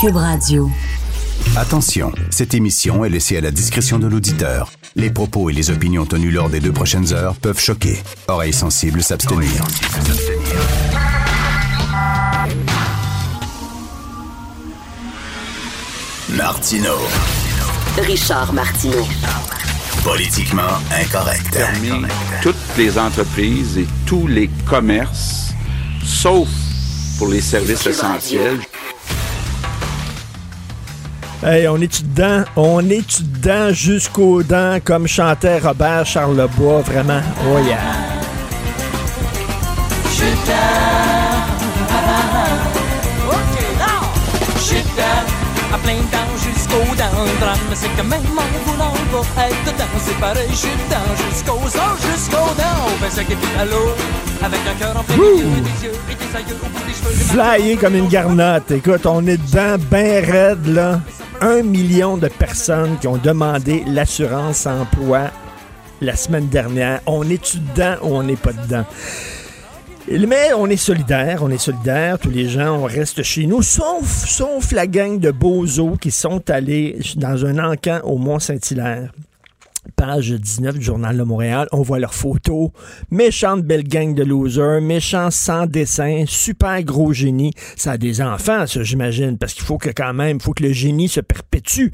Cube Radio. Attention, cette émission est laissée à la discrétion de l'auditeur. Les propos et les opinions tenues lors des deux prochaines heures peuvent choquer. Oreilles sensibles s'abstenir. Martino. Richard Martineau. Politiquement incorrect. fermer toutes les entreprises et tous les commerces, sauf pour les services essentiels. Hey, on est-tu dedans? On est-tu dedans jusqu'aux dents, comme chantait Robert Charlebois, vraiment? Oh yeah! à plein dents jusqu'aux dents. Le drame, c'est que même en voulant pas être dedans, c'est pareil, je suis dedans jusqu'aux os, jusqu'aux dents. On fait ça qui est à l'eau, avec un cœur en plein milieu, des yeux et des aïeux au bout des cheveux. Flyé comme une garnotte. Écoute, on est dedans, ben raide, là. Un million de personnes qui ont demandé l'assurance emploi la semaine dernière. On est-tu dedans ou on n'est pas dedans? Mais on est solidaire, on est solidaire, tous les gens, on reste chez nous, sauf, sauf la gang de bozos qui sont allés dans un encan au Mont-Saint-Hilaire. Page 19 du Journal de Montréal, on voit leurs photos. Méchante belle gang de losers, méchants sans dessin, super gros génie. Ça a des enfants, ça, j'imagine, parce qu'il faut que quand même, faut que le génie se perpétue.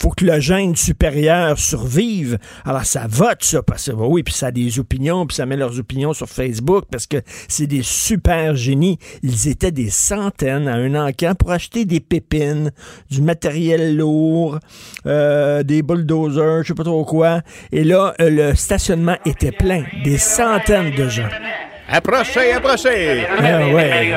faut que le gène supérieur survive. Alors ça vote, ça, parce que oui, puis ça a des opinions, puis ça met leurs opinions sur Facebook, parce que c'est des super génies. Ils étaient des centaines à un encan pour acheter des pépines, du matériel lourd, euh, des bulldozers, je sais pas trop quoi. Et là, euh, le stationnement était plein, des centaines de gens. Approchez, approchez! Ah ouais.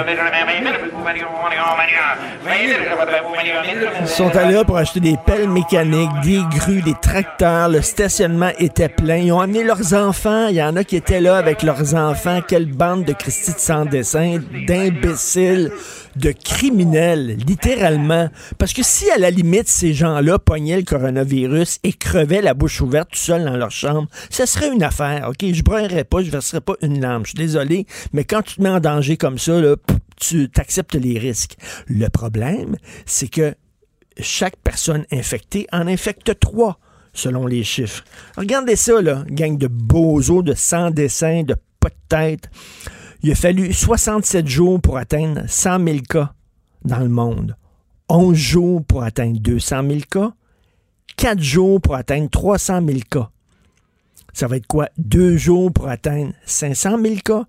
Ils sont allés là pour acheter des pelles mécaniques, des grues, des tracteurs. Le stationnement était plein. Ils ont amené leurs enfants. Il y en a qui étaient là avec leurs enfants. Quelle bande de Christy de sans dessin, d'imbéciles, de criminels, littéralement. Parce que si, à la limite, ces gens-là pognaient le coronavirus et crevaient la bouche ouverte tout seuls dans leur chambre, ça serait une affaire, OK? Je brûlerais pas, je verserais pas une lampe. Je suis désolé, mais quand tu te mets en danger comme ça, là, tu t'acceptes les risques. Le problème, c'est que chaque personne infectée en infecte trois, selon les chiffres. Regardez ça, là, gang de bozos, de sans dessin, de pas de tête. Il a fallu 67 jours pour atteindre 100 000 cas dans le monde. 11 jours pour atteindre 200 000 cas. 4 jours pour atteindre 300 000 cas. Ça va être quoi? Deux jours pour atteindre 500 000 cas?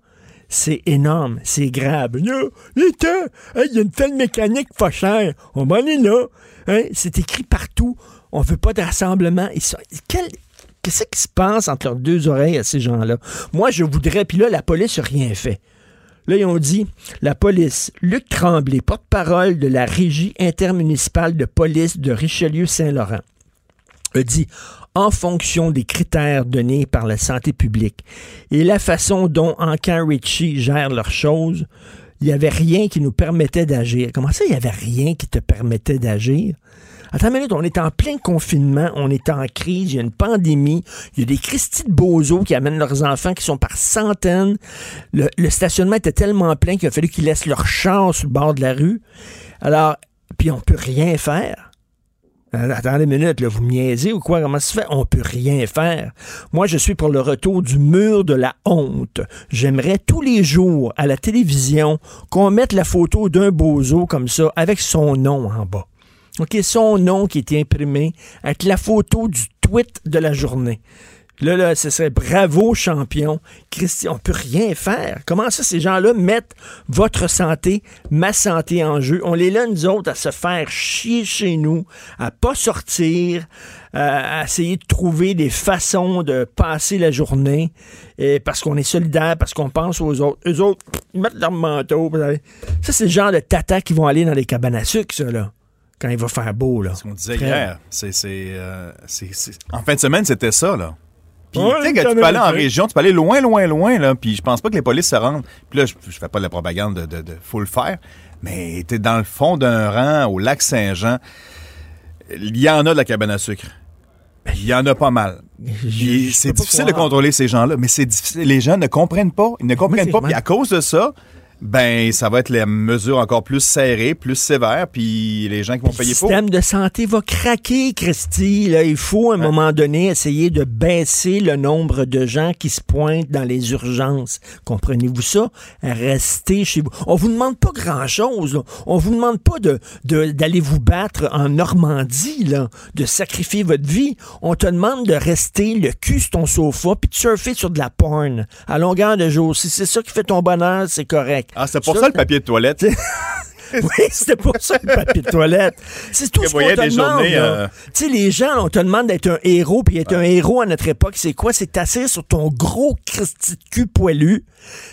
C'est énorme, c'est grave. Il y a une telle mécanique pas chère. On va aller là. Hein? C'est écrit partout. On veut pas de rassemblement. Quel- Qu'est-ce qui se passe entre leurs deux oreilles à ces gens-là? Moi, je voudrais, puis là, la police n'a rien fait. Là, ils ont dit, la police, Luc Tremblay, porte-parole de la Régie intermunicipale de police de Richelieu-Saint-Laurent, a dit, en fonction des critères donnés par la santé publique et la façon dont Ancan Ritchie gère leurs choses, il n'y avait rien qui nous permettait d'agir. Comment ça, il n'y avait rien qui te permettait d'agir? Attends une minute, on est en plein confinement, on est en crise, il y a une pandémie, il y a des Christy de bozos qui amènent leurs enfants qui sont par centaines. Le, stationnement était tellement plein qu'il a fallu qu'ils laissent leur char sur le bord de la rue. Alors, puis on peut rien faire. Euh, Attendez une minute, là, vous me niaisez ou quoi? Comment ça se fait? On peut rien faire. Moi, je suis pour le retour du mur de la honte. J'aimerais tous les jours à la télévision qu'on mette la photo d'un bozo comme ça avec son nom en bas. OK, son nom qui est imprimé avec la photo du tweet de la journée. Là, là, ce serait bravo champion. Christy, on peut rien faire. Comment ça, ces gens-là mettent votre santé, ma santé en jeu? On les laisse, nous autres, à se faire chier chez nous, à pas sortir, à essayer de trouver des façons de passer la journée, parce qu'on est solidaire, parce qu'on pense aux autres. Eux autres, ils mettent leur manteau. Ça, c'est le genre de tata qui vont aller dans les cabanes à sucre, ça, là. Quand il va faire beau, là. Ce qu'on disait Très- hier, c'est, c'est, euh, c'est- c'est- en fin de semaine, c'était ça, là. Puis, Ouais, tu sais, peux aller en région, tu peux aller loin, loin, loin, là, puis je pense pas que les polices se rendent. Puis là, je, je fais pas de la propagande de, de, de faut le faire, mais t'es dans le fond d'un rang au lac Saint-Jean, il y en a de la cabane à sucre. Il y en a pas mal. Je c'est difficile de contrôler ces gens-là, mais c'est difficile. Les gens ne comprennent pas. Ils ne comprennent pas. Puis à cause de ça, ben, ça va être les mesures encore plus serrées, plus sévères, puis les gens qui vont Le payer pour. système de santé va craquer, Christy. Là, il faut, à un moment donné, essayer de baisser le nombre de gens qui se pointent dans les urgences. Comprenez-vous ça? Restez chez vous. On vous demande pas grand-chose. On vous demande pas de de- d'aller vous battre en Normandie, là, de sacrifier votre vie. On te demande de rester le cul sur ton sofa puis de surfer sur de la porn à longueur de jour. Si c'est ça qui fait ton bonheur, c'est correct. Ah, c'est pour ça, le papier de toilette? Oui, c'était pour ça le papier de toilette. C'est tout ce qu'on te des demande. euh, Tu sais, les gens, on te demande d'être un héros, puis être un héros à notre époque, c'est quoi? C'est t'asseoir sur ton gros Christy de cul poilu,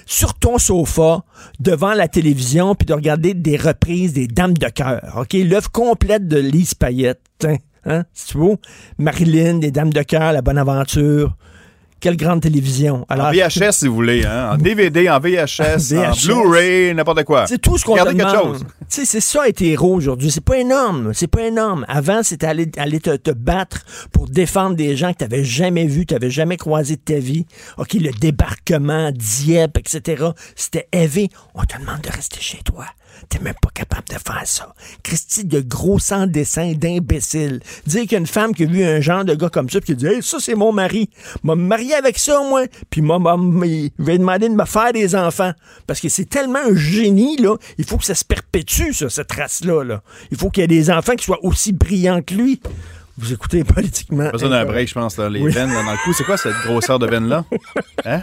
sur ton sofa, devant la télévision, puis de regarder des reprises des Dames de cœur. OK? L'œuvre complète de Lise Payette. Hein? Si tu veux. Marilyn, des Dames de cœur, La Bonne Aventure. Quelle grande télévision. En Alors, VHS, si vous voulez, hein? En DVD, en VHS, en. Blu-ray, n'importe quoi. C'est tout ce qu'on te Regardez quelque demande. c'est ça être héros aujourd'hui. C'est pas énorme. C'est pas énorme. Avant, c'était aller, aller te, te battre pour défendre des gens que tu n'avais jamais vus, tu n'avais jamais croisé de ta vie. OK, le débarquement, Dieppe, etc. C'était élevé. On te demande de rester chez toi. T'es même pas capable de faire ça. Christy, de gros sans dessin d'imbécile. Dire qu'il y a une femme qui a vu un genre de gars comme ça, puis qui dit hey, ça, c'est mon mari. M'a marié avec ça, moi. Puis m'a- il va demander de me faire des enfants. Parce que c'est tellement un génie, là. Il faut que ça se perpétue, ça, cette race-là. Là. Il faut qu'il y ait des enfants qui soient aussi brillants que lui. Vous écoutez politiquement. Besoin d'un break, je pense, là, les Oui. veines là, dans le cou. C'est quoi cette grosseur de veine-là? Hein?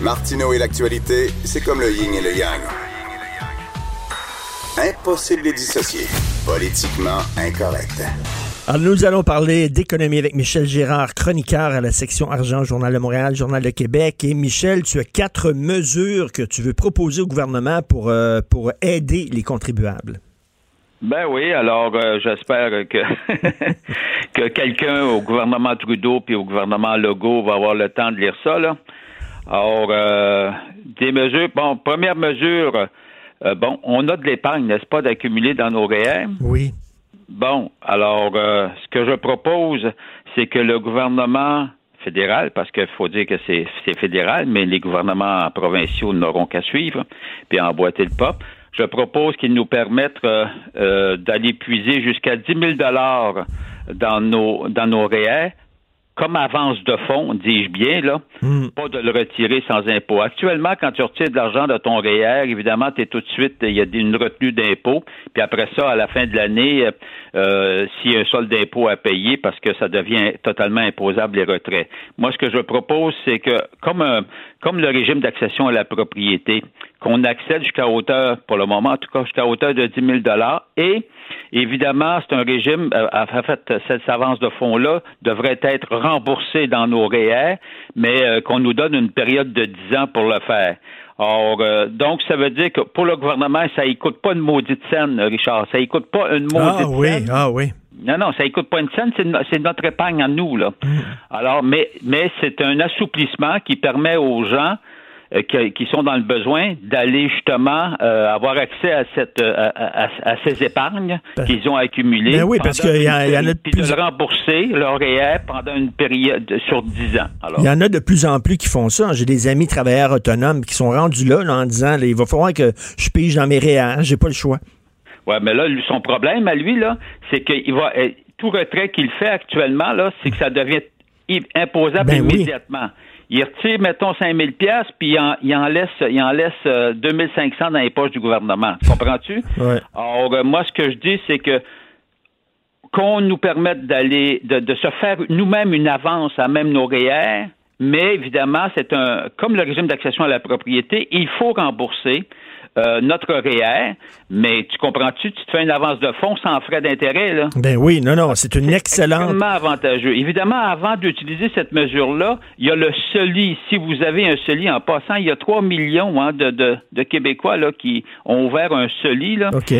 Martineau et l'actualité, c'est comme le yin et le yang. Impossible de les dissocier. Politiquement incorrect. Alors, nous allons parler d'économie avec Michel Gérard, chroniqueur à la section argent, Journal de Montréal, Journal de Québec. Et Michel, tu as quatre mesures que tu veux proposer au gouvernement pour, euh, pour aider les contribuables. Ben oui, alors euh, j'espère que que quelqu'un au gouvernement Trudeau puis au gouvernement Legault va avoir le temps de lire ça là. Alors euh, des mesures, bon, première mesure, euh, bon, on a de l'épargne, n'est-ce pas, d'accumuler dans nos REER. Oui. Bon, alors euh, ce que je propose, c'est que le gouvernement fédéral, parce qu'il faut dire que c'est fédéral, mais les gouvernements provinciaux n'auront qu'à suivre, puis emboîter le pas. Je propose qu'ils nous permettent euh, euh, d'aller puiser jusqu'à 10 000 dollars dans nos dans nos REER comme avance de fonds, dis-je bien, là, pas de le retirer sans impôt. Actuellement, quand tu retires de l'argent de ton REER, évidemment, tu es tout de suite, il y a une retenue d'impôt, puis après ça, à la fin de l'année, euh, euh, s'il y a un solde d'impôt à payer, parce que ça devient totalement imposable les retraits. Moi, ce que je propose, c'est que, comme, un- comme le régime d'accession à la propriété, qu'on accède jusqu'à hauteur, pour le moment, en tout cas, jusqu'à hauteur de 10 000 et Évidemment, c'est un régime, euh, en fait, cette avance de fonds-là devrait être remboursée dans nos REER, mais euh, qu'on nous donne une période de 10 ans pour le faire. Or, euh, donc, ça veut dire que pour le gouvernement, ça ne coûte pas une maudite scène, Richard. Ça ne coûte pas une maudite Ah oui, scène. ah oui. Non, non, ça ne coûte pas une scène, c'est, no- c'est notre épargne à nous, là. Alors, mais, mais c'est un assouplissement qui permet aux gens qui, qui sont dans le besoin d'aller justement euh, avoir accès à cette euh, à, à- à ces épargnes Ben- qu'ils ont accumulées. Ben oui, parce qu'il y en- y a de de plus- le rembourser leur REER pendant une période sur 10 ans. Alors, Il y en a de plus en plus qui font ça. J'ai des amis travailleurs autonomes qui sont rendus là, là, en disant là, il va falloir que je pige dans mes REER. J'ai pas le choix. Ouais, mais là, son problème à lui, là, c'est qu'il va euh, tout retrait qu'il fait actuellement, là, c'est que ça devient imposable Ben oui. Il retire, mettons, 5000 pièces puis il en, il en laisse, il en laisse euh, 2500 dans les poches du gouvernement. Comprends-tu? Ouais. Alors, euh, moi, ce que je dis, c'est que qu'on nous permette d'aller, de, de se faire nous-mêmes une avance à même nos REER, mais évidemment, c'est un, comme le régime d'accession à la propriété, il faut rembourser euh, notre REER, mais tu comprends-tu, tu te fais une avance de fonds sans frais d'intérêt, là? Ben oui, non, non, c'est une excellente. Extrêmement avantageux. Évidemment, avant d'utiliser cette mesure-là, il y a le CELI. Si vous avez un CELI en passant, il y a 3 millions hein, de, de, de Québécois là, qui ont ouvert un CELI. Là OK.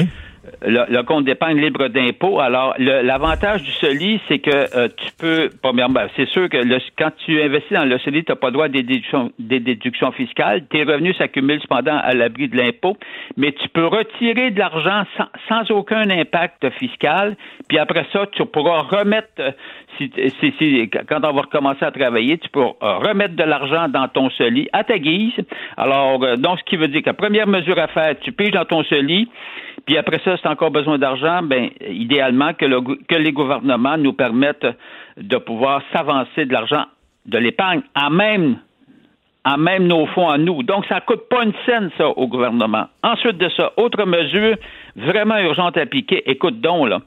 Le, le compte d'épargne libre d'impôt. Alors, l'avantage du CELI, c'est que euh, tu peux, premièrement, c'est sûr que le- quand tu investis dans le CELI, tu n'as pas droit à des déductions, des déductions fiscales. Tes revenus s'accumulent cependant à l'abri de l'impôt, mais tu peux retirer de l'argent sans, sans aucun impact fiscal, puis après ça, tu pourras remettre, euh, si, si, quand on va recommencer à travailler, tu pourras euh, remettre de l'argent dans ton CELI à ta guise. Alors, euh, donc, ce qui veut dire que la première mesure à faire, tu piges dans ton CELI, puis après ça, as encore besoin d'argent, ben idéalement que, les gouvernements nous permettent de pouvoir s'avancer de l'argent de l'épargne à même à même nos fonds à nous. Donc, ça coûte pas une scène, ça, au gouvernement. Ensuite de ça, autre mesure vraiment urgente à appliquer, écoute donc, là,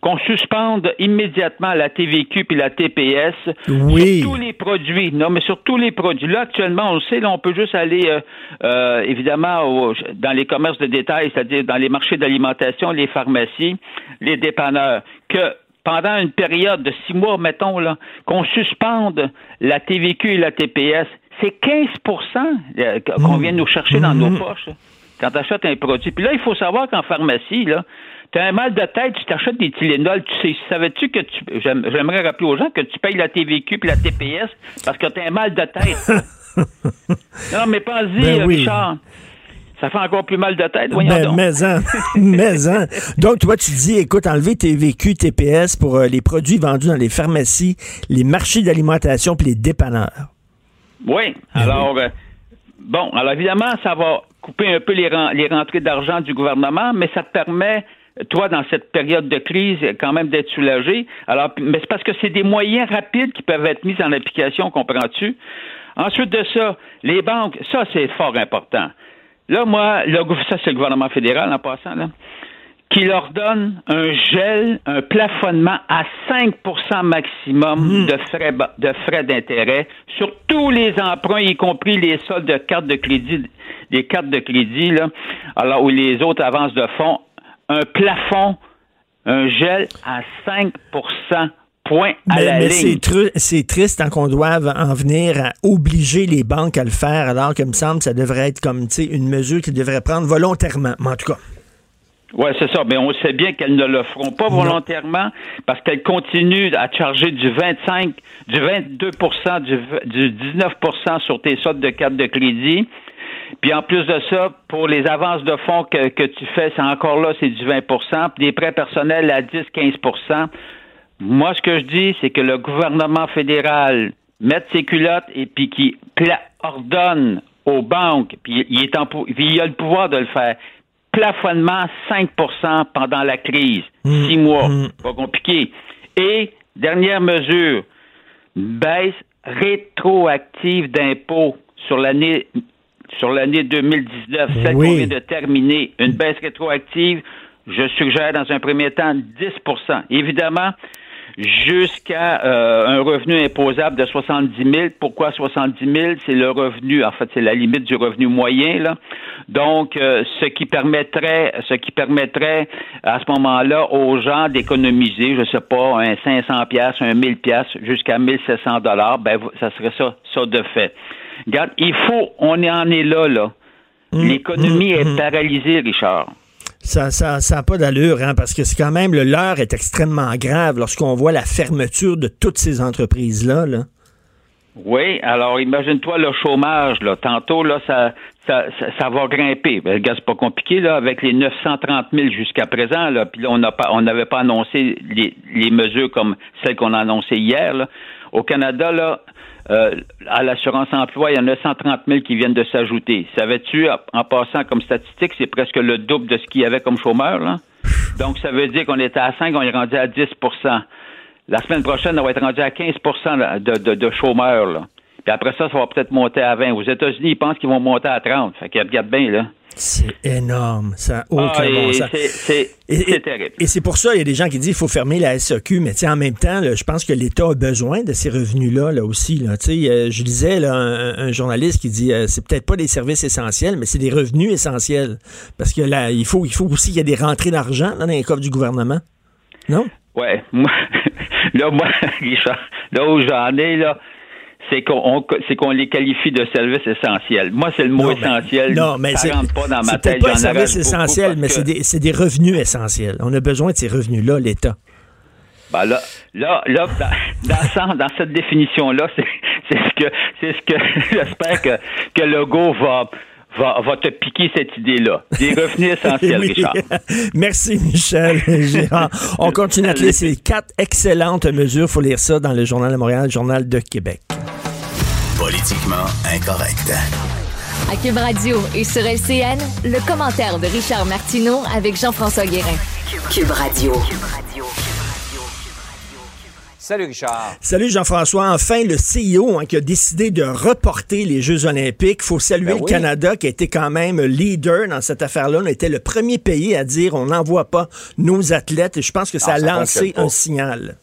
qu'on suspende immédiatement la TVQ puis la TPS Oui. sur tous les produits. Non, mais sur tous les produits. Là, actuellement, on le sait, là, on peut juste aller, euh, euh, évidemment, au- dans les commerces de détail, c'est-à-dire dans les marchés d'alimentation, les pharmacies, les dépanneurs, que pendant une période de six mois, mettons, là, qu'on suspende la TVQ et la TPS, c'est 15% euh, qu'on vient nous chercher dans nos poches là, quand tu achètes un produit. Puis là, il faut savoir qu'en pharmacie, là, tu as un mal de tête, tu t'achètes des Tylenol, tu sais, savais-tu que tu j'aime- j'aimerais rappeler aux gens que tu payes la TVQ puis la TPS parce que tu as un mal de tête. non, mais pense-y, Ben oui. Richard. Ça fait encore plus mal de tête, voyons Ben, donc. mais-en. Donc, toi, tu dis, écoute, enlever tes vécus, TPS pour euh, les produits vendus dans les pharmacies, les marchés d'alimentation puis les dépanneurs. Oui. Alors, euh, bon, alors évidemment, ça va couper un peu les, ren- les rentrées d'argent du gouvernement, mais ça te permet, toi, dans cette période de crise, quand même d'être soulagé. Alors, mais c'est parce que c'est des moyens rapides qui peuvent être mis en application, comprends-tu? Ensuite de ça, les banques, ça, c'est fort important. Là, moi, le, ça, c'est le gouvernement fédéral en passant, là qui leur donne un gel, un plafonnement à 5% maximum de frais de frais d'intérêt sur tous les emprunts, y compris les soldes de cartes de crédit, les cartes de crédit, là, alors ou les autres avances de fonds, un plafond, un gel à 5% point à Mais, la mais ligne. c'est, triste tant qu'on doit en venir à obliger les banques à le faire, alors que me semble ça devrait être comme une mesure qu'ils devraient prendre volontairement. Mais en tout cas, Oui, c'est ça. Mais on sait bien qu'elles ne le feront pas volontairement parce qu'elles continuent à charger du 25, du 22 du, du 19 sur tes soldes de carte de crédit. Puis en plus de ça, pour les avances de fonds que, que tu fais, c'est encore là, c'est du 20% Puis des prêts personnels à 10-15% Moi, ce que je dis, c'est que le gouvernement fédéral mette ses culottes et puis qui ordonne aux banques, puis il, est en, pou- puis il a le pouvoir de le faire, plafonnement 5% pendant la crise, six mois, pas compliqué. Et, dernière mesure, baisse rétroactive d'impôts sur l'année sur l'année 2019, celle Oui. qu'on vient de terminer, une baisse rétroactive, je suggère dans un premier temps 10% Évidemment, jusqu'à euh, un revenu imposable de 70 000. Pourquoi 70 000? C'est le revenu, en fait, c'est la limite du revenu moyen, là. Donc, euh, ce qui permettrait, ce qui permettrait à ce moment-là aux gens d'économiser, je sais pas, un 500 pièces, un 1000 pièces jusqu'à 1700 dollars, ben, ça serait ça, ça de fait. Regarde, il faut, on en est là, là. L'économie est paralysée, Richard. ça ça, ça a pas d'allure, hein, parce que c'est quand même, le l'heure est extrêmement grave lorsqu'on voit la fermeture de toutes ces entreprises-là. Là. Oui, alors imagine-toi le chômage, là. Tantôt, là, ça, ça, ça, ça va grimper. Ben, c'est pas compliqué, là, avec les 930 000 jusqu'à présent, là. Puis là, on n'a pas, on n'avait pas annoncé les, les mesures comme celles qu'on a annoncées hier, là. Au Canada, là, euh, à l'assurance emploi, il y en a 130 000 qui viennent de s'ajouter. Savais-tu, en passant comme statistique, c'est presque le double de ce qu'il y avait comme chômeurs, là? Donc, ça veut dire qu'on était à 5, on est rendu à 10% La semaine prochaine, on va être rendu à 15 de, de, de chômeurs, là. Puis après ça, ça va peut-être monter à 20. Aux États-Unis, ils pensent qu'ils vont monter à 30. Fait qu'ils regardent bien, là. C'est énorme. Ça n'a aucun Ah, bon sens. c'est- terrible. Et c'est pour ça, il y a des gens qui disent qu'il faut fermer la SAQ, mais en même temps, là, je pense que l'État a besoin de ces revenus-là là, aussi. Là. Euh, je lisais là, un, un journaliste qui dit euh, c'est peut-être pas des services essentiels, mais c'est des revenus essentiels. Parce que là, il faut, il faut aussi qu'il y ait des rentrées d'argent dans les coffres du gouvernement. Non? Ouais, là, moi, Richard, là où j'en ai, là, c'est qu'on on- c'est qu'on les qualifie de services essentiels. Moi, c'est le mot Non, essentiel. non, mais ça c'est rentre pas dans ma tête. pas un service essentiel, mais c'est des, revenus essentiels. On a besoin de ces revenus-là, l'État. Ben là, là, là, dans, dans, ce- dans cette définition-là, c'est ce que, c'est ce que j'espère que, que Legault va, va, va te piquer cette idée-là. Des revenus essentiels, Oui. Richard. Merci, Michel. Gérard. On continue à te lire ces quatre excellentes mesures. Il faut lire ça dans le Journal de Montréal, le Journal de Québec. Politiquement incorrect. À Cube Radio et sur LCN, le commentaire de Richard Martineau avec Jean-François Guérin. Cube Radio. Salut Richard. Salut Jean-François. Enfin, le CIO hein, qui a décidé de reporter les Jeux olympiques. faut saluer Ben le oui. Canada qui a été quand même leader dans cette affaire-là. On était le premier pays à dire on n'envoie pas nos athlètes. Et je pense que ça Ah, a ça lancé un signal.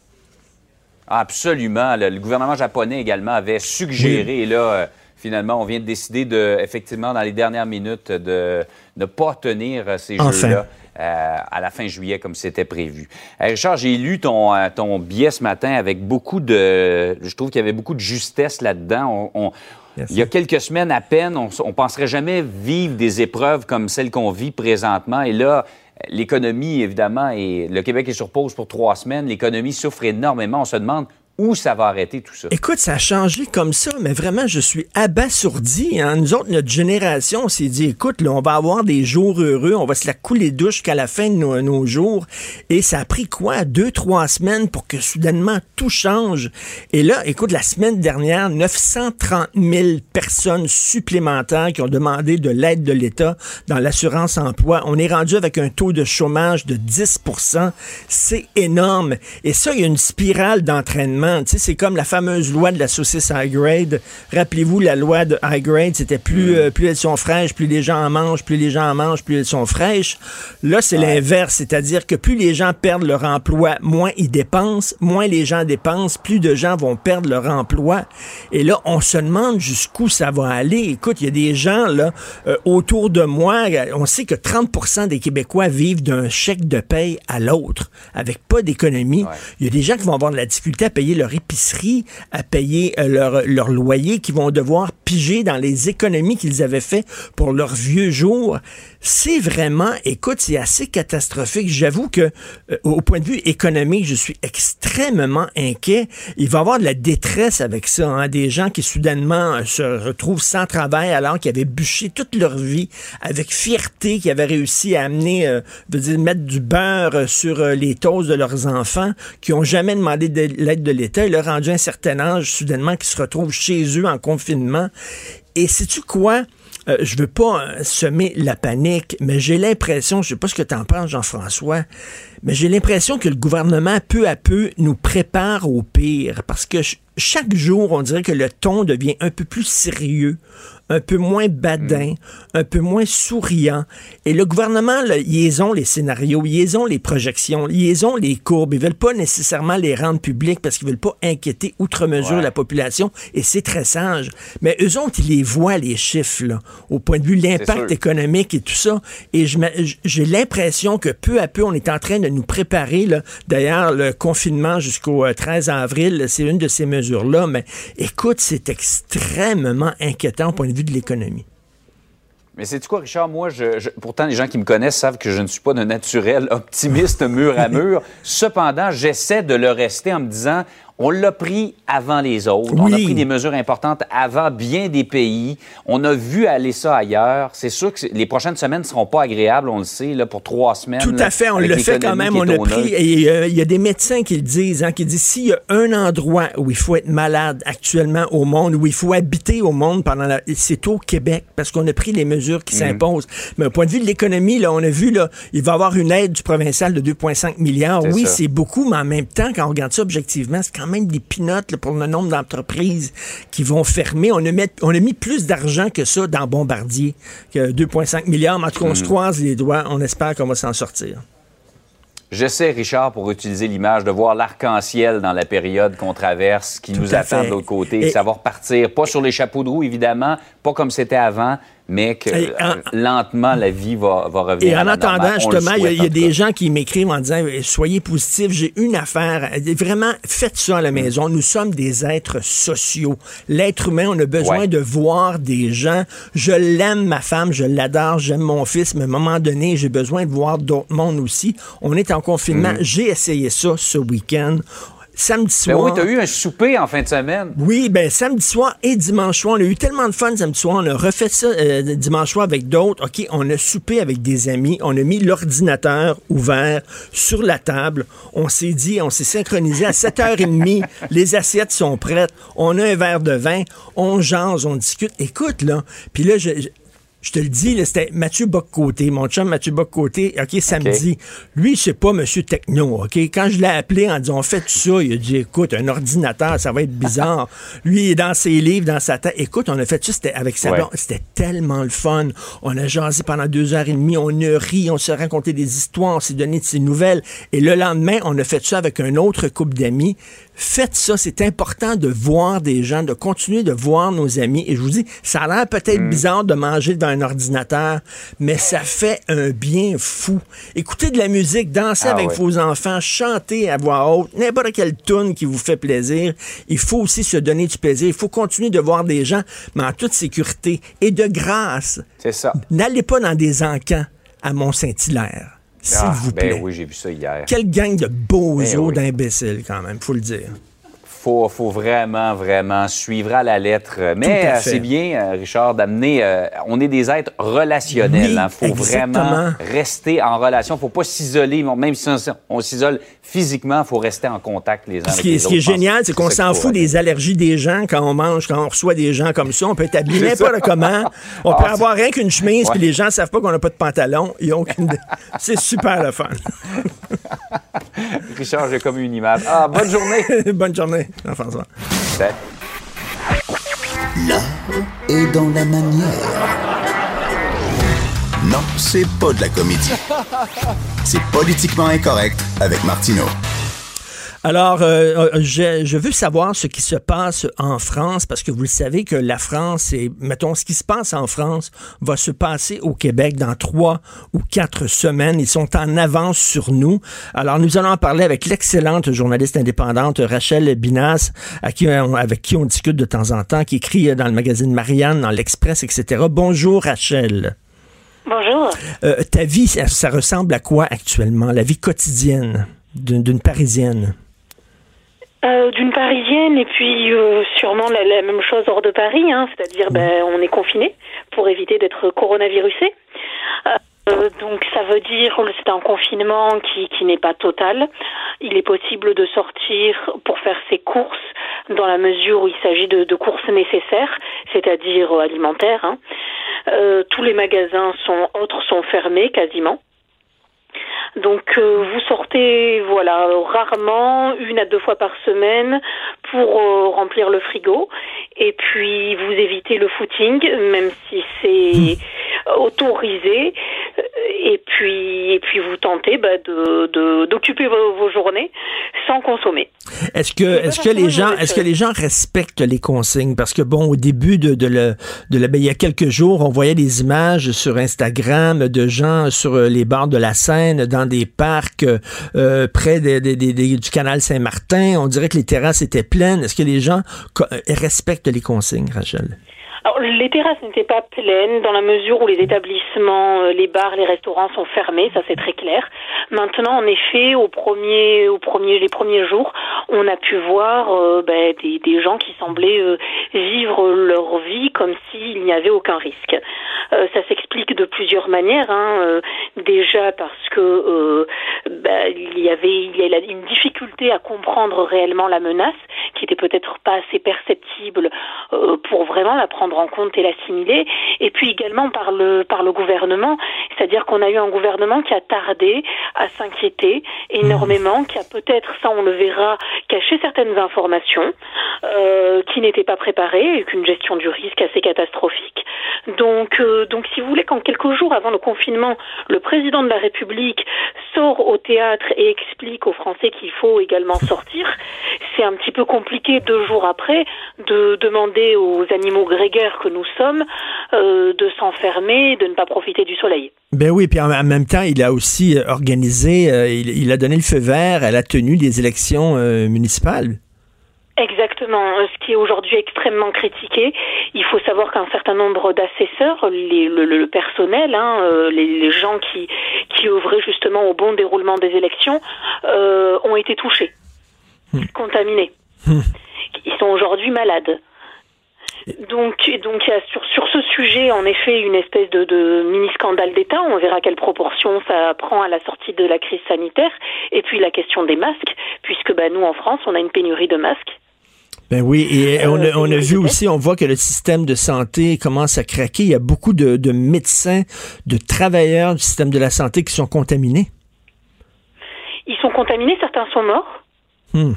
Absolument. Le, le gouvernement japonais également avait suggéré, et là, euh, finalement, on vient de décider de, effectivement, dans les dernières minutes, de ne pas tenir euh, ces Enfin. jeux-là. euh, à la fin juillet, comme c'était prévu. Euh, Richard, j'ai lu ton, ton billet ce matin avec beaucoup de... Je trouve qu'il y avait beaucoup de justesse là-dedans. On- on- Merci. il y a quelques semaines à peine, on, on penserait jamais vivre des épreuves comme celles qu'on vit présentement. Et là, l'économie, évidemment, et le Québec est sur pause pour trois semaines. L'économie souffre énormément. On se demande où ça va arrêter tout ça? Écoute, ça a changé comme ça, mais vraiment, je suis abasourdi. Hein. Nous autres, notre génération, on s'est dit, écoute, là, on va avoir des jours heureux, on va se la couler douche jusqu'à la fin de nos, nos jours. Et ça a pris quoi? Deux, trois semaines pour que soudainement tout change. Et là, écoute, la semaine dernière, 930 000 personnes supplémentaires qui ont demandé de l'aide de l'État dans l'assurance emploi. On est rendu avec un taux de chômage de 10% C'est énorme. Et ça, il y a une spirale d'entraînement. Tu sais, c'est comme la fameuse loi de la saucisse high grade. Rappelez-vous, la loi de high grade, c'était plus, euh, plus elles sont fraîches, plus les gens en mangent, plus les gens en mangent, plus elles sont fraîches. Là, c'est l'inverse. C'est-à-dire que plus les gens perdent leur emploi, moins ils dépensent, moins les gens dépensent, plus de gens vont perdre leur emploi. Et là, on se demande jusqu'où ça va aller. Écoute, il y a des gens là euh, autour de moi. On sait que 30% des Québécois vivent d'un chèque de paye à l'autre, avec pas d'économie. Il y a des gens qui vont avoir de la difficulté à payer leur épicerie, à payer euh, leur, leur loyer, qui vont devoir piger dans les économies qu'ils avaient fait pour leurs vieux jours. C'est vraiment, écoute, c'est assez catastrophique. J'avoue que euh, au point de vue économique, je suis extrêmement inquiet. Il va y avoir de la détresse avec ça, hein, des gens qui soudainement euh, se retrouvent sans travail alors qu'ils avaient bûché toute leur vie avec fierté, qui avaient réussi à amener, euh, veut dire, mettre du beurre euh, sur les toasts de leurs enfants, qui ont jamais demandé de l'aide de l'État. Et là, rendu un certain âge, soudainement, qui se retrouvent chez eux en confinement. Et sais-tu quoi? Euh, je veux pas semer la panique, mais j'ai l'impression, je sais pas ce que tu en penses, Jean-François, mais j'ai l'impression que le gouvernement, peu à peu, nous prépare au pire. Parce que ch- chaque jour, on dirait que le ton devient un peu plus sérieux, un peu moins badin, un peu moins souriant. Et le gouvernement, là, ils ont les scénarios, ils ont les projections, ils ont les courbes. Ils veulent pas nécessairement les rendre publics parce qu'ils veulent pas inquiéter outre mesure Ouais. la population. Et c'est très sage. Mais eux autres, ils les voient, les chiffres, là, au point de vue de l'impact économique et tout ça. Et j'ai l'impression que peu à peu, on est en train de nous préparer. là. D'ailleurs, le confinement jusqu'au euh, 13 avril, c'est une de ces mesures-là. Mais écoute, c'est extrêmement inquiétant au point de vue de l'économie. Mais c'est quoi, Richard? Moi, je, je- pourtant, les gens qui me connaissent savent que je ne suis pas de naturel optimiste mur à mur. Cependant, j'essaie de le rester en me disant On l'a pris avant les autres. On a pris des mesures importantes avant bien des pays. On a vu aller ça ailleurs. C'est sûr que les prochaines semaines ne seront pas agréables, on le sait, là, pour trois semaines. Tout là, à fait, on le fait quand même. On a pris. euh, il y a des médecins qui le disent, hein, qui disent s'il y a un endroit où il faut être malade actuellement au monde, où il faut habiter au monde pendant la. C'est au Québec, parce qu'on a pris les mesures qui Mhm. s'imposent. Mais au point de vue de l'économie, là, on a vu, là, il va y avoir une aide du provincial de 2,5 milliards. Oui, c'est beaucoup, mais en même temps, quand on regarde ça objectivement, c'est quand même des pinottes pour le nombre d'entreprises qui vont fermer. On a, mis, on a mis plus d'argent que ça dans Bombardier, que 2,5 milliards. Mais en tout cas, on se Mhm. croise les doigts. On espère qu'on va s'en sortir. J'essaie, Richard, pour utiliser l'image, de voir l'arc-en-ciel dans la période qu'on traverse, qui Tout nous attend fait. de l'autre côté, Et- ça va repartir, pas sur les chapeaux de roue, évidemment, pas comme c'était avant, mais que en- lentement, la vie va, va revenir Et à en la attendant, justement, il y a, y des gens qui m'écrivent en disant Soyez positifs, j'ai une affaire. Vraiment, faites ça à Mm. la maison. Nous sommes des êtres sociaux. L'être humain, on a besoin Ouais. de voir des gens. Je l'aime, ma femme, je l'adore, j'aime mon fils, mais à un moment donné, j'ai besoin de voir d'autres mondes aussi. On est en confinement. Mhm. J'ai essayé ça ce week-end. Samedi Ben soir. oui, tu as eu un souper en fin de semaine. Oui, ben samedi soir et dimanche soir, on a eu tellement de fun samedi soir, on a refait ça euh, dimanche soir avec d'autres. OK, on a soupé avec des amis, on a mis l'ordinateur ouvert sur la table. On s'est dit, on s'est synchronisé à 7h30, les assiettes sont prêtes, on a un verre de vin, on jase, on discute. Écoute là, puis là je, je- te le dis, c'était Mathieu Bock-Côté, mon chum Mathieu Bock-Côté, OK, samedi. Lui, c'est pas Monsieur Techno, OK? Quand je l'ai appelé en disant, on fait ça, il a dit, écoute, un ordinateur, ça va être bizarre. Lui, il est dans ses livres, dans sa tête. Écoute, on a fait ça, c'était avec sa Ouais. C'était tellement le fun. On a jasé pendant deux heures et demie, on a ri, on s'est raconté des histoires, on s'est donné de ses nouvelles. Et le lendemain, on a fait ça avec un autre couple d'amis. Faites ça, c'est important de voir des gens, de continuer de voir nos amis. Et je vous dis, ça a l'air peut-être Mm. bizarre de manger devant un ordinateur, mais ça fait un bien fou. Écoutez de la musique, dansez Ah avec vos enfants, chantez à voix haute, n'importe quelle tune qui vous fait plaisir. Il faut aussi se donner du plaisir. Il faut continuer de voir des gens, mais en toute sécurité et de grâce. C'est ça. N'allez pas dans des encans à Mont-Saint-Hilaire. S'il Ah, vous ben plaît. oui, j'ai vu ça hier. Quelle gang de beaux Ben oui. d'imbéciles, quand même, faut le dire. Faut, faut vraiment, vraiment suivre à la lettre. Mais euh, c'est bien, euh, Richard, d'amener. euh, on est des êtres relationnels. Oui, Il faut exactement. vraiment rester en relation. faut pas s'isoler. Même si on, s'isole physiquement, il faut rester en contact les uns Ce avec est- les ce qui est autres. Génial, c'est qu'on s'en faut fout des allergies des gens quand on mange, quand on reçoit des gens comme ça. On peut être habillé n'importe comment. On Ah, peut c'est- avoir rien qu'une chemise, Ouais. puis les gens savent pas qu'on n'a pas de pantalon. Ils ont aucune idée. C'est super le fun. Richard, j'ai comme une image. Ah, bonne journée. Bonne journée, Jean-François. Salut. L'art est dans la manière. Non, c'est pas de la comédie. C'est politiquement incorrect avec Martineau. Alors, euh, euh, je, je veux savoir ce qui se passe en France, parce que vous le savez que la France, et mettons, ce qui se passe en France va se passer au Québec dans trois ou quatre semaines. Ils sont en avance sur nous. Alors, nous allons en parler avec l'excellente journaliste indépendante Rachel Binas, à qui on- avec qui on discute de temps en temps, qui écrit dans le magazine Marianne, dans l'Express, etc. Bonjour, Rachel. Bonjour. Euh, ta vie, ça, ça ressemble à quoi actuellement, la vie quotidienne d'une Parisienne? Euh, D'une parisienne et puis euh, sûrement la, la même chose hors de Paris, hein, c'est-à-dire ben, on est confiné pour éviter d'être coronavirusé. Euh, donc ça veut dire que c'est un confinement qui, qui n'est pas total. Il est possible de sortir pour faire ses courses dans la mesure où il s'agit de, de courses nécessaires, c'est-à-dire euh, alimentaires. hein. Euh, tous les magasins sont autres sont fermés quasiment. Donc euh, vous sortez voilà rarement une à deux fois par semaine pour euh, remplir le frigo et puis vous évitez le footing même si c'est autorisé Euh, et puis et puis vous tentez bah, de de- d'occuper vos, vos journées sans consommer. Est-ce que, est-ce que les gens, est-ce que les gens respectent les consignes? Parce que bon, au début de, de le, de le- ben, il y a quelques jours, on voyait des images sur Instagram de gens sur euh, les bords de la Seine, dans des parcs euh, euh, près des- des- des- des- du canal Saint-Martin. On dirait que les terrasses étaient pleines. Est-ce que les gens euh, respectent les consignes, Rachel? Les terrasses n'étaient pas pleines dans la mesure où les établissements, euh, les bars, les restaurants sont fermés, ça c'est très clair. Maintenant, en effet, au premier, au premier, les premiers jours, on a pu voir euh, ben, des, des gens qui semblaient euh, vivre leur vie comme s'il n'y avait aucun risque. Euh, ça s'explique de plusieurs manières. Hein. Euh, déjà parce que euh, ben, il y avait il y a une difficulté à comprendre réellement la menace, qui était peut-être pas assez perceptible pour vraiment la prendre en compte et l'assimiler. Et puis également par le par le gouvernement, c'est-à-dire qu'on a eu un gouvernement qui a tardé à s'inquiéter énormément, qui a peut-être, ça on le verra, caché certaines informations, euh, qui n'étaient pas préparées, et qu'une gestion du risque assez catastrophique. Donc, euh, donc, si vous voulez, quand quelques jours avant le confinement, le président de la République sort au théâtre et explique aux Français qu'il faut également sortir, c'est un petit peu compliqué deux jours après de demander aux animaux grégaires que nous sommes euh, de s'enfermer, de ne pas profiter du soleil. Ben oui, puis en, même temps, il a aussi euh, organisé, euh, il, il a donné le feu vert à la tenue des élections euh, municipales. Exactement. Euh, Ce qui est aujourd'hui extrêmement critiqué, il faut savoir qu'un certain nombre d'assesseurs, le, le personnel, hein, les, les gens qui, qui œuvraient justement au bon déroulement des élections, euh, ont été touchés, contaminés. Ils sont aujourd'hui malades. Donc, donc il y a sur, sur ce sujet, en effet, une espèce de, de mini-scandale d'État. On verra quelle proportion ça prend à la sortie de la crise sanitaire. Et puis la question des masques, puisque bah, nous, en France, on a une pénurie de masques. Ben oui, et Euh, on, a, on a pénurie vu aussi, on voit que le système de santé commence à craquer. Il y a beaucoup de, de médecins, de travailleurs du système de la santé qui sont contaminés. Ils sont contaminés, certains sont morts. Hmm.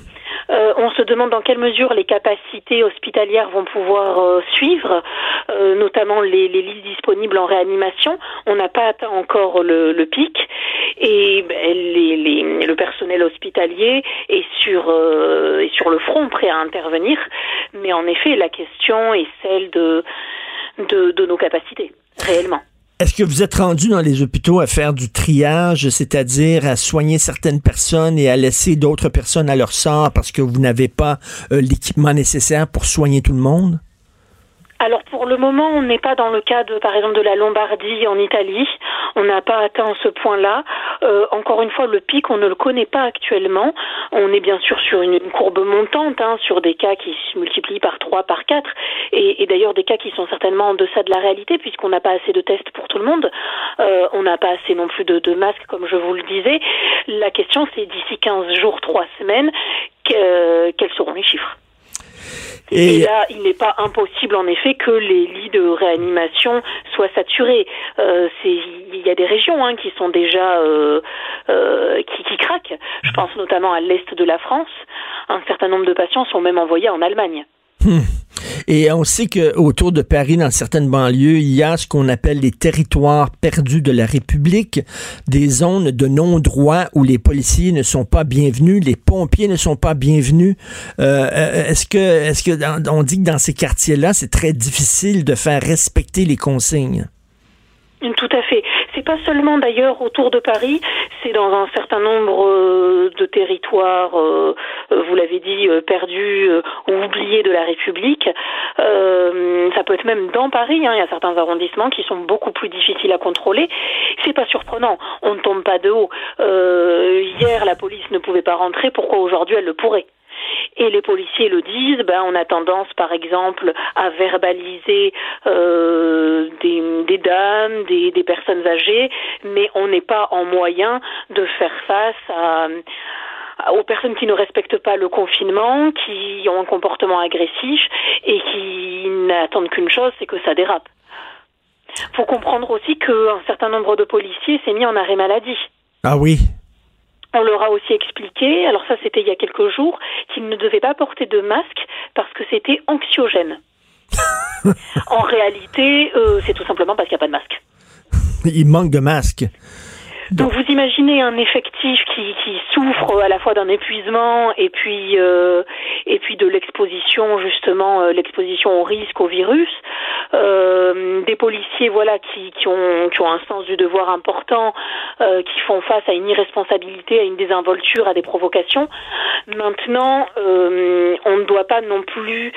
Euh, on se demande dans quelle mesure les capacités hospitalières vont pouvoir euh, suivre, euh, notamment les, les lits disponibles en réanimation. On n'a pas atteint encore le, le pic et ben, les- les- le personnel hospitalier est sur, est sur le front prêt à intervenir. Mais en effet, la question est celle de, de nos capacités, réellement. Est-ce que vous êtes rendu dans les hôpitaux à faire du triage, c'est-à-dire à soigner certaines personnes et à laisser d'autres personnes à leur sort parce que vous n'avez pas euh, l'équipement nécessaire pour soigner tout le monde? Alors pour le moment, on n'est pas dans le cas de, par exemple, de la Lombardie en Italie. On n'a pas atteint ce point-là. Euh, encore une fois, le pic, on ne le connaît pas actuellement. On est bien sûr sur une, courbe montante, hein, sur des cas qui se multiplient par 3, par 4, et, d'ailleurs des cas qui sont certainement en deçà de la réalité, puisqu'on n'a pas assez de tests pour tout le monde. Euh, on n'a pas assez non plus de, de masques, comme je vous le disais. La question, c'est d'ici 15 jours, 3 semaines, que- quels seront les chiffres? Et, là, il n'est pas impossible, en effet, que les lits de réanimation soient saturés. Euh, il y a des régions hein, qui sont déjà euh, euh, qui, qui craquent. Je pense notamment à l'est de la France. Un certain nombre de patients sont même envoyés en Allemagne. Hmm. Et on sait que autour de Paris, dans certaines banlieues, il y a ce qu'on appelle les territoires perdus de la République, des zones de non-droit où les policiers ne sont pas bienvenus, les pompiers ne sont pas bienvenus. Euh, euh, est-ce que, est-ce que on dit que dans ces quartiers-là, c'est très difficile de faire respecter les consignes? Tout à fait. C'est pas seulement d'ailleurs autour de Paris, c'est dans un certain nombre euh, de territoires, euh, euh, vous l'avez dit, perdus ou oubliés de la République. Ça peut être même dans Paris. hein, il y a certains arrondissements qui sont beaucoup plus difficiles à contrôler. C'est pas surprenant. On ne tombe pas de haut. Hier, la police ne pouvait pas rentrer. Pourquoi aujourd'hui elle le pourrait? Et les policiers le disent, ben, on a tendance, par exemple, à verbaliser euh, des, dames, des, des personnes âgées, mais on n'est pas en moyen de faire face à aux personnes qui ne respectent pas le confinement, qui ont un comportement agressif et qui n'attendent qu'une chose, c'est que ça dérape. faut comprendre aussi qu'un certain nombre de policiers s'est mis en arrêt maladie. Ah oui. On leur a aussi expliqué, alors ça c'était il y a quelques jours, qu'ils ne devaient pas porter de masque parce que c'était anxiogène. en réalité, euh, c'est tout simplement parce qu'il n'y a pas de masque. Il manque de masques. Donc vous imaginez un effectif qui, qui souffre à la fois d'un épuisement et puis euh, et puis de l'exposition justement euh, l'exposition au risque au virus. Euh, des policiers voilà qui, qui ont qui ont un sens du devoir important euh, qui font face à une irresponsabilité à une désinvolture à des provocations. Maintenant euh, on ne doit pas non plus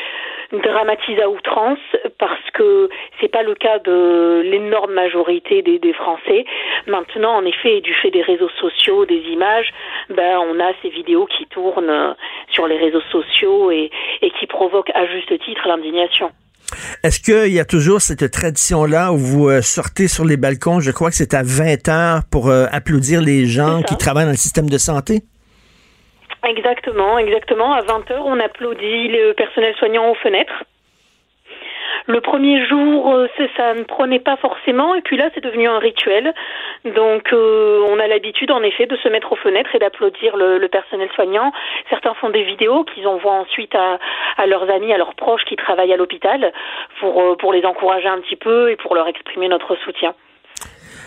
dramatise à outrance parce que c'est pas le cas de l'énorme majorité des, des, Français. Maintenant, en effet, du fait des réseaux sociaux, des images, ben on a ces vidéos qui tournent sur les réseaux sociaux et, et qui provoquent à juste titre l'indignation. Est-ce qu'il y a toujours cette tradition-là où vous euh, sortez sur les balcons, je crois que c'est à 20 heures, pour euh, applaudir les gens qui travaillent dans le système de santé? Exactement, exactement. À 20 heures, on applaudit le personnel soignant aux fenêtres. Le premier jour, euh, ça ne prenait pas forcément, et puis là, c'est devenu un rituel. Donc, euh, on a l'habitude, en effet, de se mettre aux fenêtres et d'applaudir le, personnel soignant. Certains font des vidéos qu'ils envoient ensuite à, leurs amis, à leurs proches qui travaillent à l'hôpital, euh, pour les encourager un petit peu et pour leur exprimer notre soutien.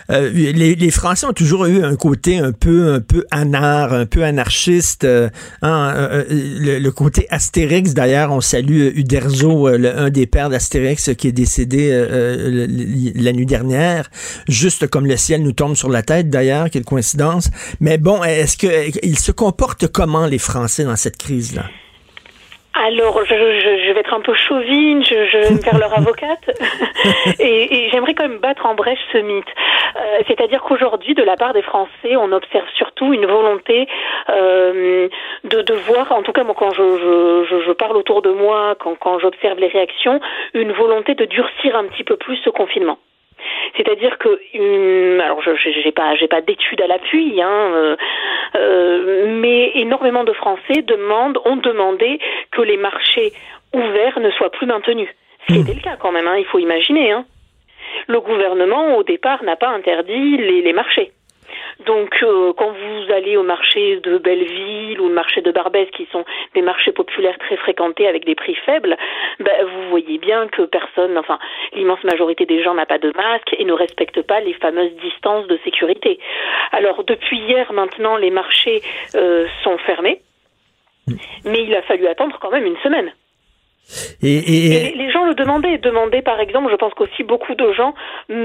Euh, les, Français ont toujours eu un côté un peu un peu anar, un peu anarchiste. Euh, hein, euh, le, le, côté Astérix, d'ailleurs, on salue Uderzo, un des pères d'Astérix qui est décédé la nuit dernière, juste comme le ciel nous tombe sur la tête, d'ailleurs, quelle coïncidence. Mais bon, est-ce que ils se comportent comment les Français dans cette crise-là? Alors, je, je, je, vais être un peu chauvine, je, je vais me faire leur avocate, et, et j'aimerais quand même battre en brèche ce mythe. Euh, C'est-à-dire qu'aujourd'hui, de la part des Français, on observe surtout une volonté euh, de, de voir, en tout cas moi quand je, je, je parle autour de moi, quand, quand j'observe les réactions, une volonté de durcir un petit peu plus ce confinement. C'est-à-dire que, une, alors je j'ai pas j'ai pas d'études à l'appui, hein, euh, euh, mais énormément de Français demandent ont demandé que les marchés ouverts ne soient plus maintenus. Ce qui était le cas quand même, hein, il faut imaginer. Hein. Le gouvernement au départ n'a pas interdit les, les marchés. Donc, euh, quand vous allez au marché de Belleville ou le marché de Barbès, qui sont des marchés populaires très fréquentés avec des prix faibles, ben, vous voyez bien que personne, enfin, l'immense majorité des gens n'a pas de masque et ne respecte pas les fameuses distances de sécurité. Alors, depuis hier, maintenant, les marchés euh, sont fermés, mais il a fallu attendre quand même une semaine. Les gens le demandaient. Demandaient, par exemple, je pense qu'aussi beaucoup de gens ne,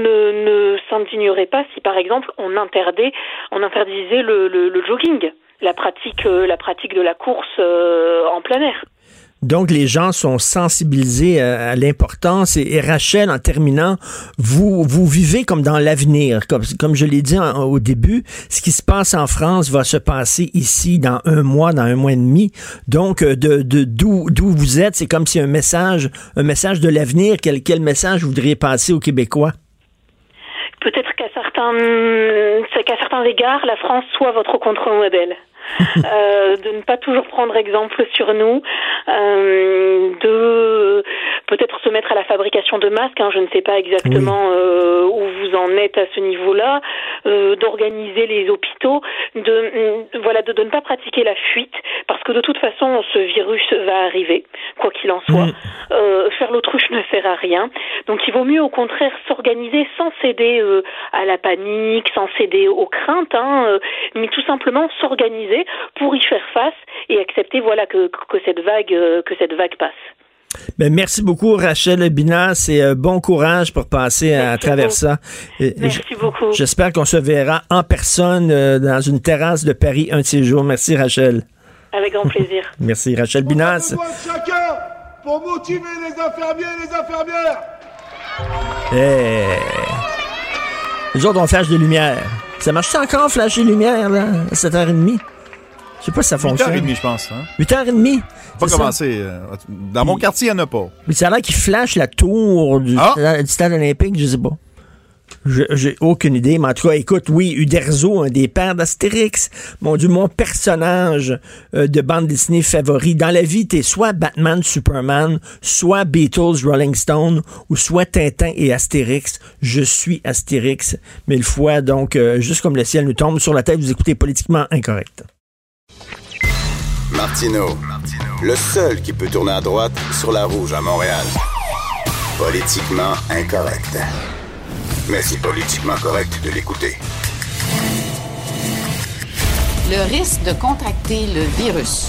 ne s'indigneraient pas si, par exemple, on interdait, on interdisait le, le, le jogging, la pratique, la pratique de la course euh, en plein air. Donc, les gens sont sensibilisés à, l'importance. Et, Rachel, en terminant, vous, vous vivez comme dans l'avenir. Comme, je l'ai dit au début, ce qui se passe en France va se passer ici dans un mois, dans un mois et demi. Donc, de, de d'où, d'où vous êtes, c'est comme si un message, un message de l'avenir. Quel, quel message vous voudriez passer aux Québécois? Peut-être qu'à certains, qu'à certains égards, la France soit votre contre-modèle. euh, de ne pas toujours prendre exemple sur nous, euh, de peut-être se mettre à la fabrication de masques. Hein, je ne sais pas exactement oui. euh, où vous en êtes à ce niveau-là, d'organiser les hôpitaux, de voilà, de, de, ne pas pratiquer la fuite, parce que de toute façon, ce virus va arriver, quoi qu'il en soit. Oui. Faire l'autruche ne sert à rien. Donc, il vaut mieux au contraire s'organiser sans céder euh, à la panique, sans céder aux craintes, hein, mais tout simplement s'organiser pour y faire face et accepter voilà que, que cette vague que cette vague passe. Ben, merci beaucoup, Rachel Binas, et euh, bon courage pour passer merci à, travers beaucoup. ça. Et, merci beaucoup. J'espère qu'on se verra en personne euh, dans une terrasse de Paris un de ces jours. Merci, Rachel. Avec grand plaisir. merci, Rachel Binas. Pour motiver les infirmiers et les infirmières. Hey. Les autres, on flash de lumière. Ça marche encore, flash de lumière, là, à 7h30? Je sais pas si ça fonctionne. 8h30, je pense. Hein? 8h30? Pas commencé. Euh, dans mon quartier, il n'y en a pas. Mais ça a l'air qu'il flash la tour du, ah? du, stade olympique, je sais pas. J'ai aucune idée, mais en tout cas, écoute, oui, Uderzo, un des pères d'Astérix, mon Dieu, mon personnage euh, de bande dessinée favori. Dans la vie, t'es soit Batman, Superman, soit Beatles, Rolling Stone, ou soit Tintin et Astérix. Je suis Astérix, mille fois, donc, euh, juste comme le ciel nous tombe sur la tête, vous écoutez Politiquement Incorrect. Martino, le seul qui peut tourner à droite sur la rouge à Montréal. Politiquement incorrect. Mais c'est politiquement correct de l'écouter. Le risque de contracter le virus.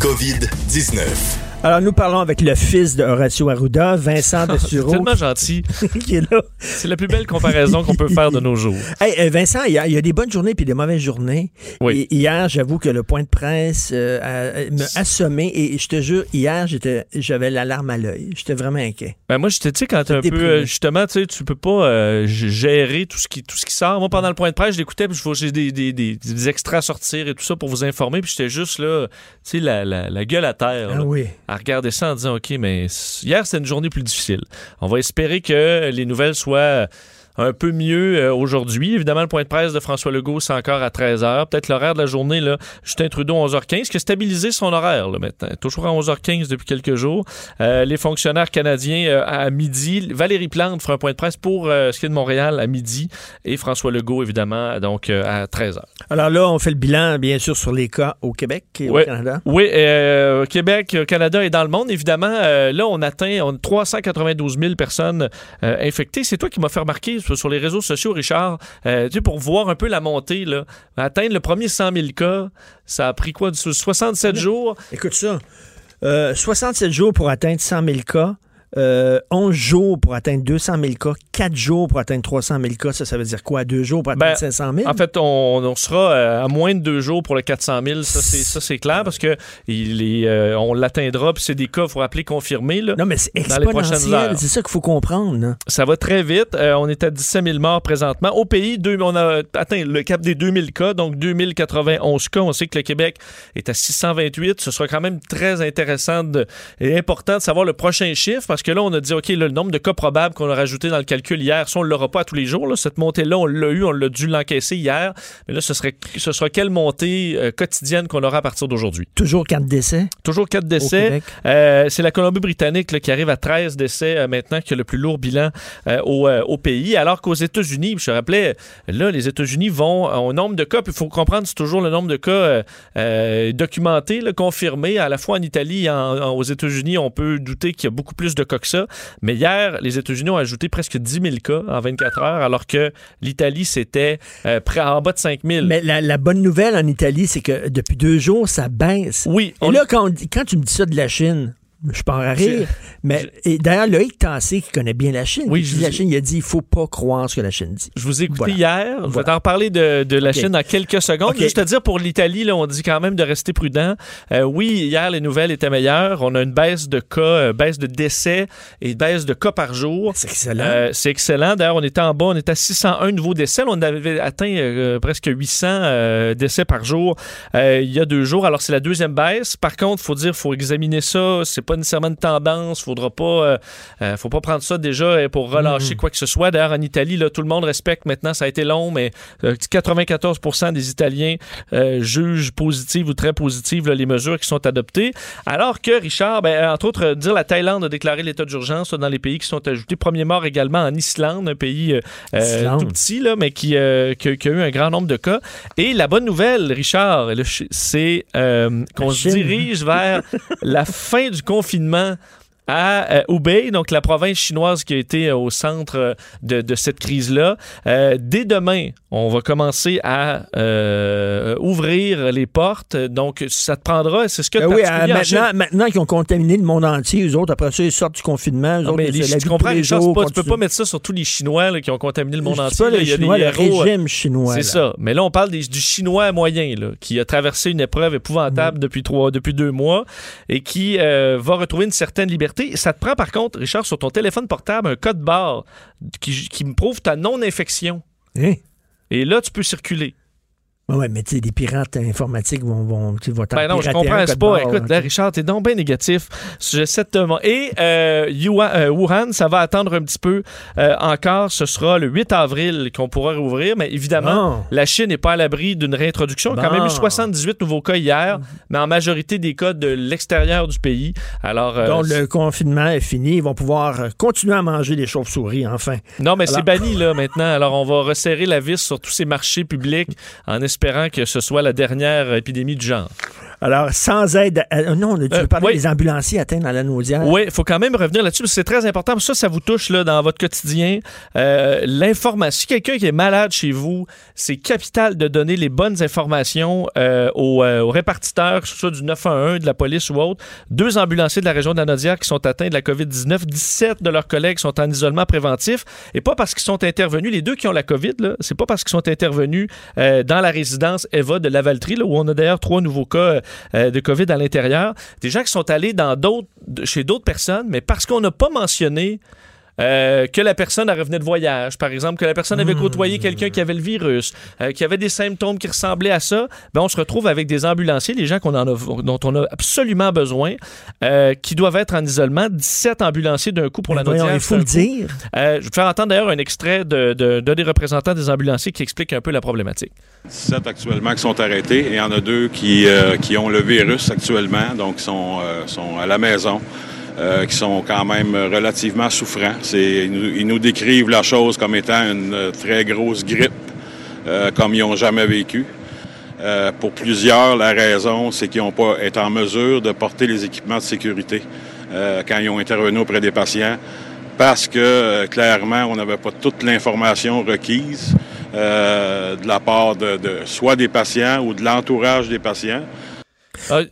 COVID-19. Alors, nous parlons avec le fils de Horacio Arruda, Vincent de C'est tellement gentil. qui est là. C'est la plus belle comparaison qu'on peut faire de nos jours. Hey, euh, Vincent, il y, a, il y a des bonnes journées puis des mauvaises journées. Oui. Et hier, j'avoue que le point de presse euh, m'a assommé et je te jure, hier, j'étais, j'avais l'alarme à l'œil. J'étais vraiment inquiet. Ben moi, je te dis, quand t'es un peu, Déprimé. euh, justement, tu sais, tu peux pas euh, gérer tout ce, qui, tout ce qui sort. Moi, pendant le point de presse, je l'écoutais, puis j'ai des, des, des, des extraits à sortir et tout ça pour vous informer, puis j'étais juste là, tu sais, la, la, la gueule à terre, Ah là, oui. À regarder ça en disant, OK, mais hier, c'était une journée plus difficile. On va espérer que les nouvelles soient un peu mieux euh, aujourd'hui. Évidemment, le point de presse de François Legault, c'est encore à 13h. Peut-être l'horaire de la journée, là, Justin Trudeau, 11h15, qui a stabilisé son horaire là, maintenant? Toujours à 11h15 depuis quelques jours. Euh, les fonctionnaires canadiens euh, à midi. Valérie Plante fera un point de presse pour euh, ce qui est de Montréal à midi. Et François Legault, évidemment, donc à 13h. Alors là, on fait le bilan, bien sûr, sur les cas au Québec et Ouais. au Canada. Oui, euh, Québec, euh, Canada et dans le monde, évidemment. là, on atteint on, 392 000 personnes infectées. C'est toi qui m'as fait remarquer sur, sur les réseaux sociaux, Richard, euh, tu sais, pour voir un peu la montée, là, atteindre le premier 100 000 cas, ça a pris quoi, du- 67 jours? Écoute ça. Euh, 67 jours pour atteindre 100 000 cas. Euh, 11 jours pour atteindre 200 000 cas, 4 jours pour atteindre 300 000 cas, ça, ça veut dire quoi? 2 jours pour atteindre Ben, 500 000? En fait, on, on sera euh, à moins de deux jours pour le 400 000. Ça, c'est, ça, c'est clair parce que il est, euh, on l'atteindra. Puis c'est des cas, il faut rappeler, confirmés. Là, non, mais c'est exponentiel. C'est ça qu'il faut comprendre. là. Ça va très vite. Euh, on est à 17 000 morts présentement. Au pays, deux- on a atteint le cap des 2000 cas, donc 2091 cas. On sait que le Québec est à 628. Ce sera quand même très intéressant de- et important de savoir le prochain chiffre parce que là, on a dit, OK, là, le nombre de cas probables qu'on a rajouté dans le calcul hier, ça, on ne l'aura pas à tous les jours. là. Cette montée-là, on l'a eu, on l'a dû l'encaisser hier. Mais là, ce, serait, ce sera quelle montée euh, quotidienne qu'on aura à partir d'aujourd'hui? Toujours 4 décès? Toujours 4 décès. Euh, c'est la Colombie-Britannique qui arrive à 13 décès euh, maintenant, qui a le plus lourd bilan au, au pays. Alors qu'aux États-Unis, je te rappelais, là, les États-Unis vont au nombre de cas, puis il faut comprendre, c'est toujours le nombre de cas documentés, là, confirmés. À la fois en Italie et en- en- aux États-Unis, on peut douter qu'il y a beaucoup plus de cas que ça. Mais hier, les États-Unis ont ajouté presque 10 000 cas en 24 heures, alors que l'Italie, c'était euh, près en bas de 5 000. Mais la, la bonne nouvelle en Italie, c'est que depuis deux jours, ça baisse. Oui. Et là, quand, on dit- quand tu me dis ça de la Chine, je pas en rire. Mais et d'ailleurs, Loïc Tassé, qui connaît bien la Chine, Oui, je vous- la Chine, il a dit il faut pas croire ce que la Chine dit. Je vous ai écouté Voilà. hier. Je vais Voilà. t'en reparler de, de la. Chine dans quelques secondes. Ok. Juste à dire, pour l'Italie, là, on dit quand même de rester prudent. Euh, oui, hier, les nouvelles étaient meilleures. On a une baisse de cas, euh, baisse de décès et baisse de cas par jour. C'est excellent. Euh, c'est excellent. D'ailleurs, on était en bas, on était à 601 nouveaux décès. Là, on avait atteint euh, presque 800 euh, décès par jour il y a deux jours. Alors, c'est la deuxième baisse. Par contre, il faut dire, faut examiner ça. C'est pas nécessairement une tendance. Faudra pas, euh, euh, faut pas prendre ça déjà euh, pour relâcher Mhm. quoi que ce soit. D'ailleurs, en Italie, là, tout le monde respecte maintenant. Ça a été long, mais euh, 94 des Italiens euh, jugent positives ou très positives là, les mesures qui sont adoptées. Alors que, Richard, ben, entre autres, euh, dire la Thaïlande a déclaré l'état d'urgence dans les pays qui sont ajoutés. Premier mort également en Islande, un pays euh, euh, tout petit, là, mais qui, euh, qui a- qui a eu un grand nombre de cas. Et la bonne nouvelle, Richard, c'est euh, qu'on se dirige vers la fin du confinement confinement, à euh, Hubei, donc la province chinoise qui a été euh, au centre euh, de, de cette crise-là. Euh, dès demain, on va commencer à ouvrir les portes. Donc, ça te prendra, c'est ce que Ben de oui, maintenant, maintenant qu'ils ont contaminé le monde entier, eux autres, après ça, ils sortent du confinement. Eux Non, autres, mais les- la tu comprends, les jours, pas- tu peux pas mettre ça sur tous les Chinois là, qui ont contaminé le monde Je entier. pas là. les Il y a des Chinois, le héros, régime chinois. C'est ça. Mais là, on parle des- du Chinois moyen, là, qui a traversé une épreuve épouvantable Mm. depuis, trois, depuis deux mois et qui va retrouver une certaine liberté. Ça te prend, par contre, Richard, sur ton téléphone portable, un code barre qui, qui me prouve ta non-infection. Hein? Et là, tu peux circuler. Ouais, mais tu sais, des pirates informatiques vont, vont, vont Ben non, je comprends, c'est pas. barre, Écoute, là. Richard, t'es donc bien négatif. J'essaie de te. Et euh, Yuan- euh, Wuhan, ça va attendre un petit peu euh, encore. Ce sera le 8 avril qu'on pourra rouvrir. Mais évidemment, Bon. la Chine n'est pas à l'abri d'une réintroduction. A quand même eu Bon. 78 nouveaux cas hier, mais en majorité des cas de l'extérieur du pays. Alors, euh, Donc, le confinement est fini. Ils vont pouvoir euh, continuer à manger des chauves-souris, enfin. Non, mais c'est Alors- banni là maintenant. Alors on va resserrer la vis sur tous ces marchés publics en espérant que ce soit la dernière épidémie du genre. Alors, sans aide. à- non, tu veux Euh, parler oui. des ambulanciers atteints dans la naudière. Oui, il faut quand même revenir là-dessus, parce que c'est très important. Ça, ça vous touche là, dans votre quotidien. Euh, L'information. Si quelqu'un qui est malade chez vous, c'est capital de donner les bonnes informations euh, aux, euh, aux répartiteurs, que ce soit du 911, de la police ou autre. Deux ambulanciers de la région de la Naudière qui sont atteints de la COVID-19. 17 de leurs collègues sont en isolement préventif. Et pas parce qu'ils sont intervenus, les deux qui ont la COVID, c'est pas parce qu'ils sont intervenus euh, dans la résidence Eva de Lavaltrie, là, où on a d'ailleurs trois nouveaux cas euh, de COVID à l'intérieur. Des gens qui sont allés dans chez d'autres personnes, mais parce qu'on n'a pas mentionné euh, que la personne revenait de voyage, par exemple, que la personne avait côtoyé quelqu'un qui avait le virus, euh, qui avait des symptômes qui ressemblaient à ça, ben on se retrouve avec des ambulanciers, des gens qu'on en a, dont on a absolument besoin, euh, qui doivent être en isolement. 17 ambulanciers d'un coup pour Mais la Naudière. il faut le coup. dire. Euh, je vais faire entendre d'ailleurs un extrait de, des représentants des ambulanciers qui explique un peu la problématique. 17 actuellement qui sont arrêtés et il y en a deux qui, euh, qui ont le virus actuellement, donc sont, euh, sont à la maison, euh, qui sont quand même relativement souffrants. Ils, nous, décrivent la chose comme étant une euh, très grosse grippe, euh, comme ils n'ont jamais vécu. Pour plusieurs, la raison, c'est qu'ils n'ont pas été en mesure de porter les équipements de sécurité quand ils ont intervenu auprès des patients parce que clairement, on n'avait pas toute l'information requise de la part de, de soit des patients ou de l'entourage des patients.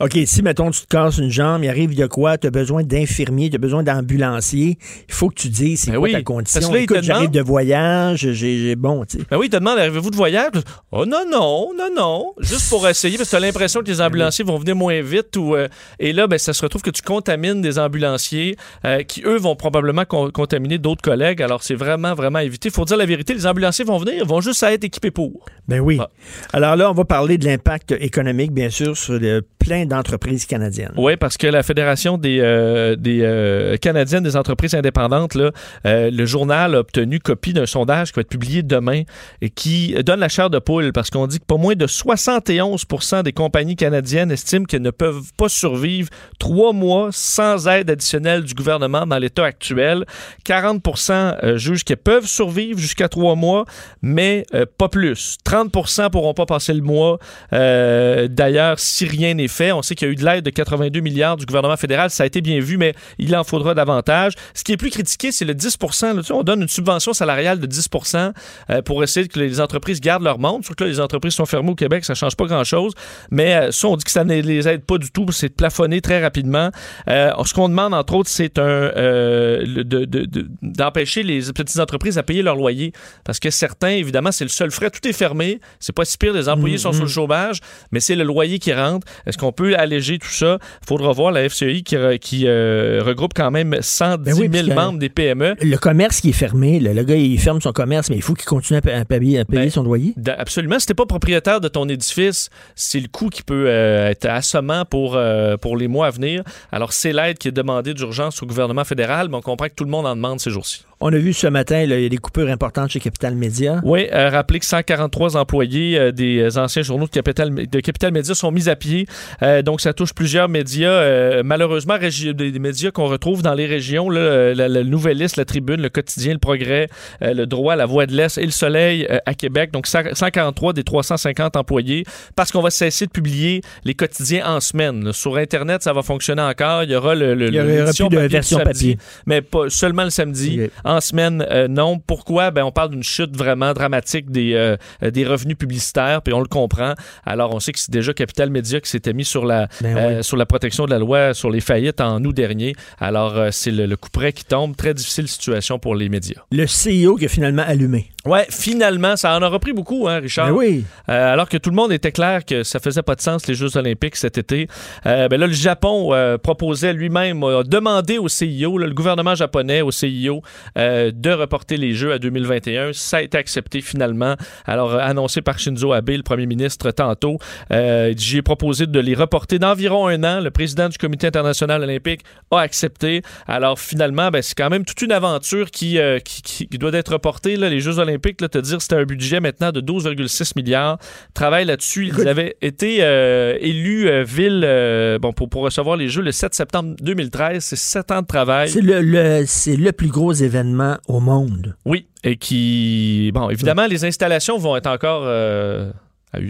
OK, si, mettons, tu te casses une jambe, il arrive de quoi? Tu as besoin d'infirmiers, tu as besoin d'ambulanciers. Il faut que tu dises c'est Ben quoi oui, ta condition. j'arrive de voyage, j'ai bon, tu sais. Ben oui, il te demande, arrivez-vous de voyage? Oh non, non, non, non. Juste pour essayer, parce que tu as l'impression que les ambulanciers vont venir moins vite. Ou, euh, et là, ben, ça se retrouve que tu contamines des ambulanciers euh, qui, eux, vont probablement con- contaminer d'autres collègues. Alors, c'est vraiment, vraiment à éviter. Il faut dire la vérité, les ambulanciers vont venir, ils vont juste à être équipés pour. Ben oui. Ah. Alors là, on va parler de l'impact économique, bien sûr, sur le plein d'entreprises canadiennes. Oui, parce que la Fédération des, euh, des euh, Canadiennes des entreprises indépendantes, euh, le journal a obtenu copie d'un sondage qui va être publié demain et qui donne la chair de poule parce qu'on dit que pas moins de 71% des compagnies canadiennes estiment qu'elles ne peuvent pas survivre trois mois sans aide additionnelle du gouvernement dans l'état actuel. 40 euh, jugent qu'elles peuvent survivre jusqu'à trois mois, mais pas plus. 30% pourront pas passer le mois. D'ailleurs, si rien n'est on sait qu'il y a eu de l'aide de 82 milliards du gouvernement fédéral. Ça a été bien vu, mais il en faudra davantage. Ce qui est plus critiqué, c'est le 10 là, tu sais, On donne une subvention salariale de 10% euh, pour essayer que les entreprises gardent leur monde. Surtout que là, les entreprises sont fermées au Québec, ça change pas grand-chose. Mais euh, ça, on dit que ça ne les aide pas du tout. C'est plafonné très rapidement. Euh, ce qu'on demande, entre autres, c'est un euh, le- de- de- de- d'empêcher les petites entreprises à payer leur loyer. Parce que certains, évidemment, c'est le seul frais. Tout est fermé. C'est pas si pire. Les employés Mm, sont sur le chômage, mais c'est le loyer qui rentre. Est-ce qu'on peut alléger tout ça? Faudra voir la FCI qui, re- qui euh, regroupe quand même 110 Ben oui, 000 parce que- membres des PME. Le commerce qui est fermé, le, le gars, il ferme son commerce, mais il faut qu'il continue à, pa- à payer, à payer Ben, son loyer. Absolument. Si t'es pas propriétaire de ton édifice, c'est le coût qui peut euh, être assommant pour, euh, pour les mois à venir. Alors, c'est l'aide qui est demandée d'urgence au gouvernement fédéral, mais on comprend que tout le monde en demande ces jours-ci. On a vu ce matin, là, il y a des coupures importantes chez Capital Média. Oui, euh, rappelez que 143 employés euh, des anciens journaux de Capital, de Capital Média sont mis à pied. Euh, donc, ça touche plusieurs médias. euh, malheureusement, des, médias qu'on retrouve dans les régions, là, la, la Nouvelliste, la Tribune, le Quotidien, le Progrès, le Droit, la Voix de l'Est et le Soleil à Québec. Donc, 100 143 des 350 employés parce qu'on va cesser de publier les quotidiens en semaine. là. Sur Internet, ça va fonctionner encore. Il y aura le, le- Il y aura plus de papier version papier. mais pas seulement le samedi. En semaine, euh, non. Pourquoi? Ben, on parle d'une chute vraiment dramatique des, euh, des revenus publicitaires, puis on le comprend. Alors, on sait que c'est déjà Capital Média qui s'était mis sur la, Ben euh, sur la protection de la loi sur les faillites en août dernier. Alors, c'est le, le coup près qui tombe. Très difficile situation pour les médias. Le CEO qui a finalement allumé. Ouais, finalement, ça en a repris beaucoup, hein, Richard? Oui. Euh, alors que tout le monde était clair que ça faisait pas de sens les Jeux olympiques cet été. Euh, ben là, le Japon euh, proposait lui-même, a demandé au CIO, là, le gouvernement japonais au CIO, de reporter les Jeux à 2021. Ça a été accepté finalement. Alors, annoncé par Shinzo Abe, le premier ministre, tantôt. J'ai proposé de les reporter d'environ un an. Le président du Comité international olympique a accepté. Alors, finalement, ben, c'est quand même toute une aventure qui, qui, qui- qui doit être reportée. Là, les Jeux olympiques, là, te dire c'était un budget maintenant de 12,6 milliards. Travaille là-dessus. Ils avaient été euh, élus euh, ville euh, bon, pour, pour recevoir les Jeux le 7 septembre 2013. C'est sept ans de travail. C'est le, le- c'est le plus gros événement au monde. Oui, et qui... Bon, évidemment, les installations vont être encore...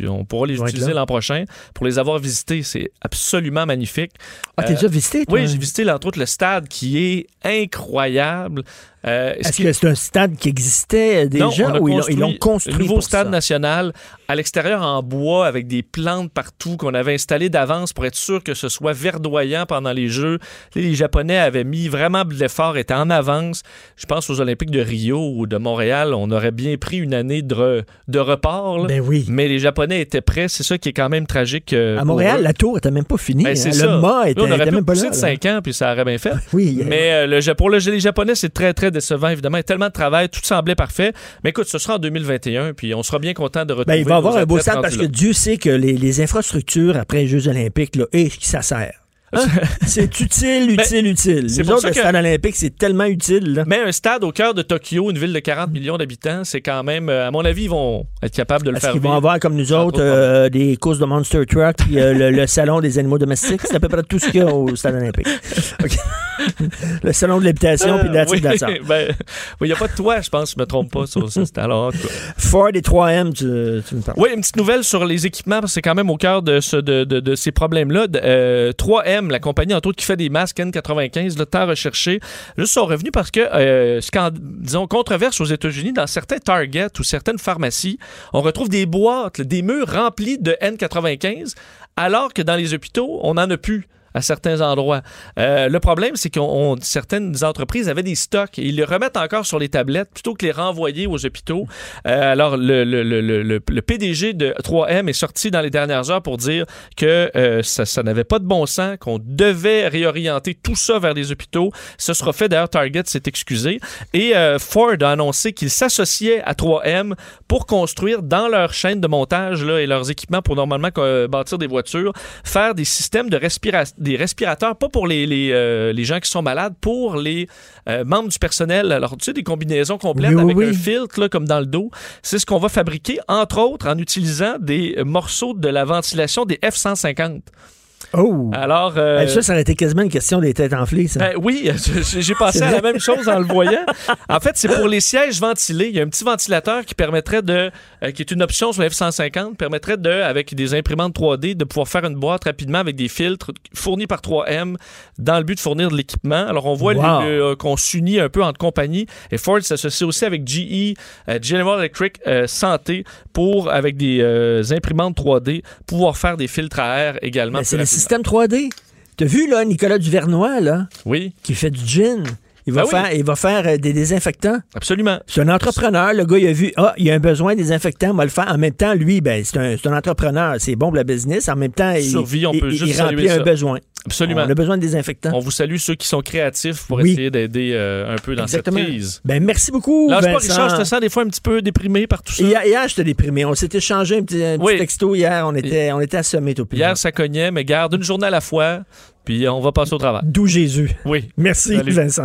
On pourra les utiliser l'an prochain. Pour les avoir visités, c'est absolument magnifique. Ah, t'as Euh, déjà visité, toi? Oui, j'ai visité, entre autres, le stade qui est incroyable. Euh, ce Est-ce que c'est un stade qui existait déjà non, on a ou ils l'ont- construit un nouveau stade ça? national à l'extérieur en bois avec des plantes partout qu'on avait installées d'avance pour être sûr que ce soit verdoyant pendant les Jeux. Les, Japonais avaient mis vraiment de l'effort, étaient en avance. Je pense aux Olympiques de Rio ou de Montréal, on aurait bien pris une année de, re- de report. là. Ben oui. Mais les Japonais étaient prêts. C'est ça qui est quand même tragique. euh, À Montréal, la tour était même pas finie. Ben, hein. Le mât Là, était, on aurait était pu même pas là. de là. 5 ans, puis ça aurait bien fait. Oui. Mais euh, le, pour le- les Japonais, c'est très, très décevant, évidemment. Il y a tellement de travail, tout semblait parfait. Mais écoute, ce sera en 2021, puis on sera bien content de retrouver Ben, y avoir un beau stade parce que. Dieu sait que les, les infrastructures après les Jeux Olympiques, là, et ça sert. Hein? c'est utile, utile, utile. Ben, c'est pour autres, ça le que- stade olympique, c'est tellement utile. là. Mais un stade au cœur de Tokyo, une ville de 40 millions d'habitants, c'est quand même, euh, à mon avis, ils vont être capables de le faire qu'ils vont avoir, comme nous autres, euh, des courses de Monster Truck, puis euh, le, le salon des animaux domestiques? C'est à peu près tout ce qu'il y a au stade olympique. Le salon de l'habitation, puis de la oui, ben, il n'y a pas de toit, je pense, je ne me trompe pas sur ce stade. Ford et 3M, tu, tu me parles. Oui, une petite nouvelle sur les équipements, parce que c'est quand même au cœur de, ce- de, de- de ces problèmes-là. Euh, 3M, la compagnie, entre autres, qui fait des masques N95, le temps recherché, juste sont revenus parce que, euh, disons, controverse aux États-Unis, dans certains Target ou certaines pharmacies, on retrouve des boîtes, des murs remplis de N95, alors que dans les hôpitaux, on n'en a plus à certains endroits. Euh, le problème, c'est que certaines entreprises avaient des stocks et ils les remettent encore sur les tablettes plutôt que les renvoyer aux hôpitaux. Euh, alors, le, le- le- le- PDG de 3M est sorti dans les dernières heures pour dire que euh, ça, ça n'avait pas de bon sens, qu'on devait réorienter tout ça vers les hôpitaux. Ce sera fait. D'ailleurs, Target s'est excusé. Et Ford a annoncé qu'il s'associait à 3M pour construire dans leur chaîne de montage là, et leurs équipements pour normalement bâtir des voitures, faire des systèmes de respiration des respirateurs, pas pour les, les, euh, les gens qui sont malades, pour les euh, membres du personnel. Alors, tu sais, des combinaisons complètes Oui, oui, avec oui. un filtre, là, comme dans le dos. C'est ce qu'on va fabriquer, entre autres, en utilisant des morceaux de la ventilation des F-150. Oh! Alors. euh, Ça, ça aurait été quasiment une question des têtes enflées, ça. ben oui, j'ai pensé à la même chose en le voyant. En fait, c'est pour les sièges ventilés. Il y a un petit ventilateur qui permettrait de, euh, qui est une option sur le F-150, permettrait de, avec des imprimantes 3D, de pouvoir faire une boîte rapidement avec des filtres fournis par 3M dans le but de fournir de l'équipement. Alors, on voit Wow. le- qu'on s'unit un peu entre compagnies et Ford s'associe aussi avec GE, euh, General Electric euh, Santé, pour, avec des euh, imprimantes 3D, pouvoir faire des filtres à air également. Système 3D. T'as vu, là, Nicolas Duvernois, là, Oui. qui fait du gin? Il va, oui. faire, il va faire euh, des désinfectants. Absolument. C'est un entrepreneur. Le gars, il a vu, ah, il y a un besoin des désinfectants, on va le faire. En même temps, lui, ben, c'est un, un entrepreneur. C'est bon pour la business. En même temps, il, Survie, on il- peut il- juste il remplit saluer un ça. besoin. Absolument. On a besoin de désinfectants. On vous salue ceux qui sont créatifs pour Oui. essayer d'aider euh, un peu dans Exactement. cette crise. Ben, merci beaucoup, Lâche pas, Vincent. Richard, je te sens des fois un petit peu déprimé par tout ça. Hier, hier j'étais déprimé. On s'est échangé un petit, un petit Oui. texto hier. On était, on était assommés. Hier, ça cognait, mais garde une journée à la fois, puis on va passer au travail. D'où Jésus. Oui. Merci, Salut. Vincent.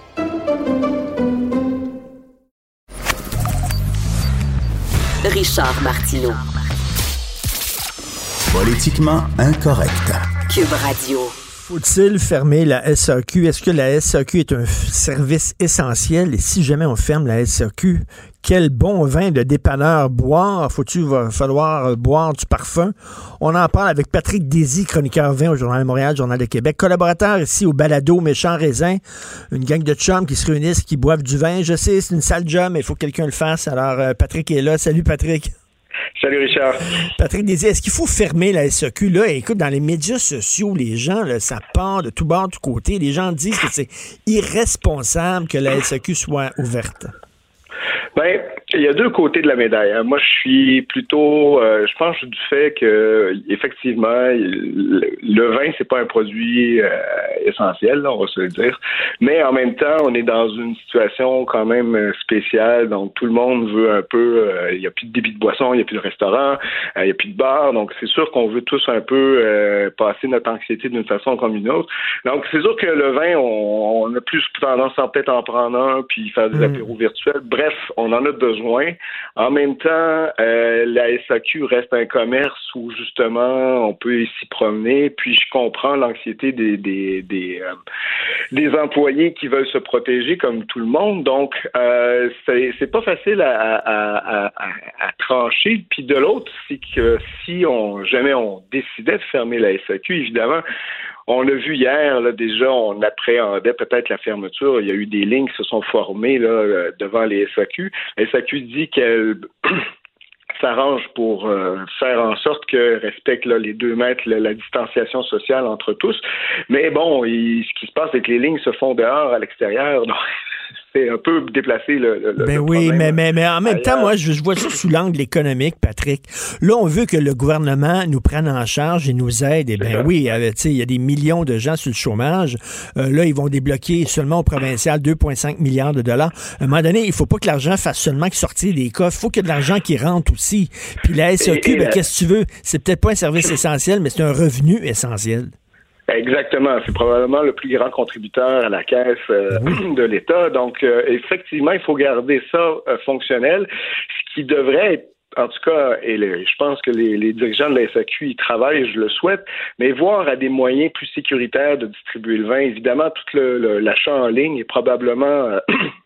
Richard Martineau. Politiquement incorrect. Cube Radio. Faut-il fermer la SAQ? Est-ce que la SAQ est un service essentiel? Et si jamais on ferme la SAQ, quel bon vin de dépanneur boire? Faut-il va falloir euh, boire du parfum? On en parle avec Patrick Désy, chroniqueur vin au Journal de Montréal, Journal de Québec, collaborateur ici au Balado Méchant Raisin, une gang de chums qui se réunissent, qui boivent du vin. Je sais, c'est une sale job, mais il faut que quelqu'un le fasse. Alors, euh, Patrick est là. Salut, Patrick. Salut Richard. Patrick Désir, est-ce qu'il faut fermer la SAQ? Là, écoute, dans les médias sociaux, les gens, là, ça part de tout bord, de tout côté. Les gens disent que c'est irresponsable que la SAQ soit ouverte. Ben, Il y a deux côtés de la médaille. hein. Moi, je suis plutôt, euh, je pense du fait que effectivement, le, vin c'est pas un produit euh, essentiel, là, on va se le dire. Mais en même temps, on est dans une situation quand même euh, spéciale. Donc tout le monde veut un peu. euh, il y a plus de débit de boisson, il y a plus de restaurant, il y a plus de bar. Donc c'est sûr qu'on veut tous un peu passer notre anxiété d'une façon comme une autre. Donc c'est sûr que le vin, on, on a plus tendance à peut-être en prendre un puis faire des apéros virtuels. Bref, on en a besoin. En même temps, euh, la SAQ reste un commerce où justement on peut s'y promener. Puis je comprends l'anxiété des des des, euh, employés qui veulent se protéger comme tout le monde. Donc euh, c'est pas facile à, à trancher. Puis de l'autre, c'est que si on jamais on décidait de fermer la SAQ, évidemment. On l'a vu hier, là, déjà, on appréhendait peut-être la fermeture. Il y a eu des lignes qui se sont formées euh, devant les SAQ. La SAQ dit qu'elle s'arrange pour euh, faire en sorte que respecte là, les deux mètres, la, distanciation sociale entre tous. Mais bon, ce qui se passe, c'est que les lignes se font dehors, à l'extérieur. C'est un peu déplacé le, le- le Ben oui, problème. mais, mais, mais en même temps, ailleurs. moi, je, je vois ça sous l'angle économique, Patrick. Là, on veut que le gouvernement nous prenne en charge et nous aide. Eh bien oui, euh, tu sais, il y a des millions de gens sur le chômage. Euh, là, ils vont débloquer seulement au provincial 2,5 milliards de dollars. À un moment donné, il faut pas que l'argent fasse seulement que sortir des coffres. Il faut qu'il y ait de l'argent qui rentre aussi. Puis la Et- et ben, la- qu'est-ce que tu veux? C'est peut-être pas un service essentiel, mais c'est un revenu essentiel. Exactement. C'est probablement le plus grand contributeur à la caisse euh, de l'État. Donc, euh, effectivement, il faut garder ça euh, fonctionnel, ce qui devrait être en tout cas, et le- je pense que les, les dirigeants de la SAQ y travaillent, je le souhaite, mais voir à des moyens plus sécuritaires de distribuer le vin. Évidemment, tout le- le- l'achat en ligne est probablement euh,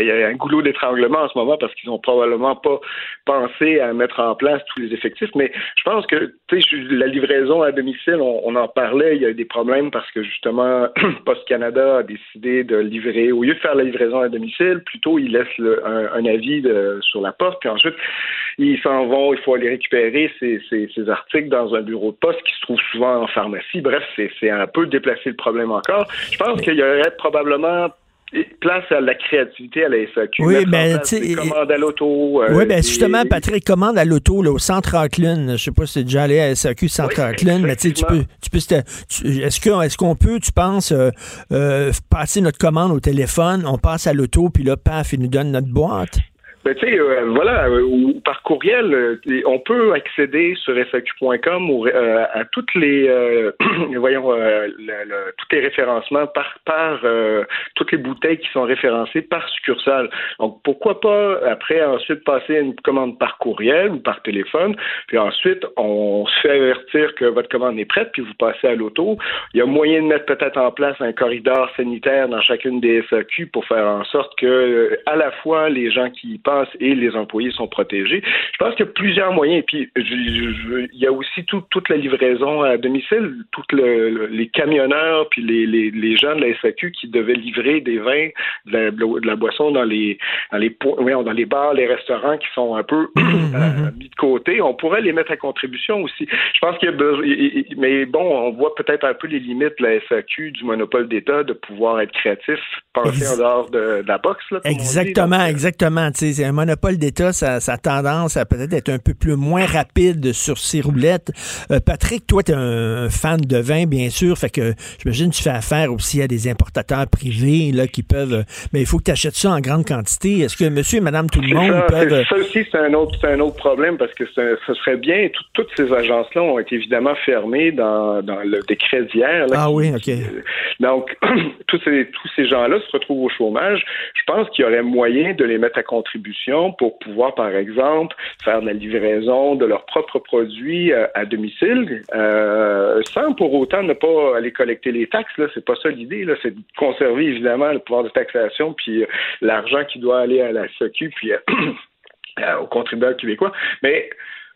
il y a un goulot d'étranglement en ce moment parce qu'ils n'ont probablement pas pensé à mettre en place tous les effectifs. Mais je pense que tu sais, je- la livraison à domicile, on, on en parlait, il y a eu des problèmes parce que justement, Post Canada a décidé de livrer, au lieu de faire la livraison à domicile, plutôt ils laissent le- un, un avis de- sur la porte, puis ensuite ils s'en vont, il faut aller récupérer ces, ces, ces articles dans un bureau de poste qui se trouve souvent en pharmacie. Bref, c'est c'est un peu déplacer le problème encore. Je pense qu'il y aurait probablement place à la créativité à la SAQ. Oui, en ben, tu commandes à l'auto. euh, oui, ben des- justement, Patrick, commande à l'auto, là, au centre Auckland. Je sais pas si tu es déjà allé à SAQ centre mais tu sais, tu peux, tu peux, tu- est-ce que, est-ce qu'on peut, tu penses, euh, euh, passer notre commande au téléphone, on passe à l'auto, puis là, paf, il nous donne notre boîte? Ben, tu sais, euh, voilà, euh, ou par courriel, euh, on peut accéder sur SAQ.com au- euh, à toutes les, euh, voyons, le- le- tous les référencements par, par toutes les bouteilles qui sont référencées par succursale. Donc, pourquoi pas après ensuite passer une commande par courriel ou par téléphone, puis ensuite on se fait avertir que votre commande est prête, puis vous passez à l'auto. Il y a moyen de mettre peut-être en place un corridor sanitaire dans chacune des SAQ pour faire en sorte que à la fois les gens qui y passent et les employés sont protégés. Je pense qu'il y a plusieurs moyens. Et puis, je- je- je- il y a aussi tout- toute la livraison à domicile, le- le- les camionneurs, puis les, les, les gens de la SAQ qui devaient livrer des vins, de la, de la boisson dans les dans les dans bars, les restaurants qui sont un peu euh, mis de côté. On pourrait les mettre à contribution aussi. Je pense qu'il y a besoin, mais bon, on voit peut-être un peu les limites de la SAQ, du monopole d'État, de pouvoir être créatif, penser en dehors de, de la boxe. Là, dit. Exactement, exactement. Un monopole d'État, ça, ça a tendance à peut-être être un peu plus moins rapide sur ses roulettes. Euh, Patrick, toi, tu es un fan de vin, bien sûr, fait que j'imagine que tu fais affaire aussi à des importateurs privés là, qui peuvent. euh, Mais il faut que tu achètes ça en grande quantité. Est-ce que monsieur et madame tout le monde ça, peuvent. c'est- ça aussi, c'est un autre, un autre problème parce que un- ce serait bien. tout- toutes ces agences-là ont été évidemment fermées dans, dans le décret d'hier. Ah oui, OK. Donc, tous ces, tous ces gens-là se retrouvent au chômage. Je pense qu'il y aurait moyen de les mettre à contribution pour pouvoir, par exemple, faire de la livraison de leurs propres produits euh, à domicile, euh, sans pour autant ne pas aller collecter les taxes. Là, c'est pas ça l'idée. Là, c'est de conserver évidemment le pouvoir de taxation puis euh, l'argent qui doit aller à la SAQ puis euh, aux contribuables québécois. Mais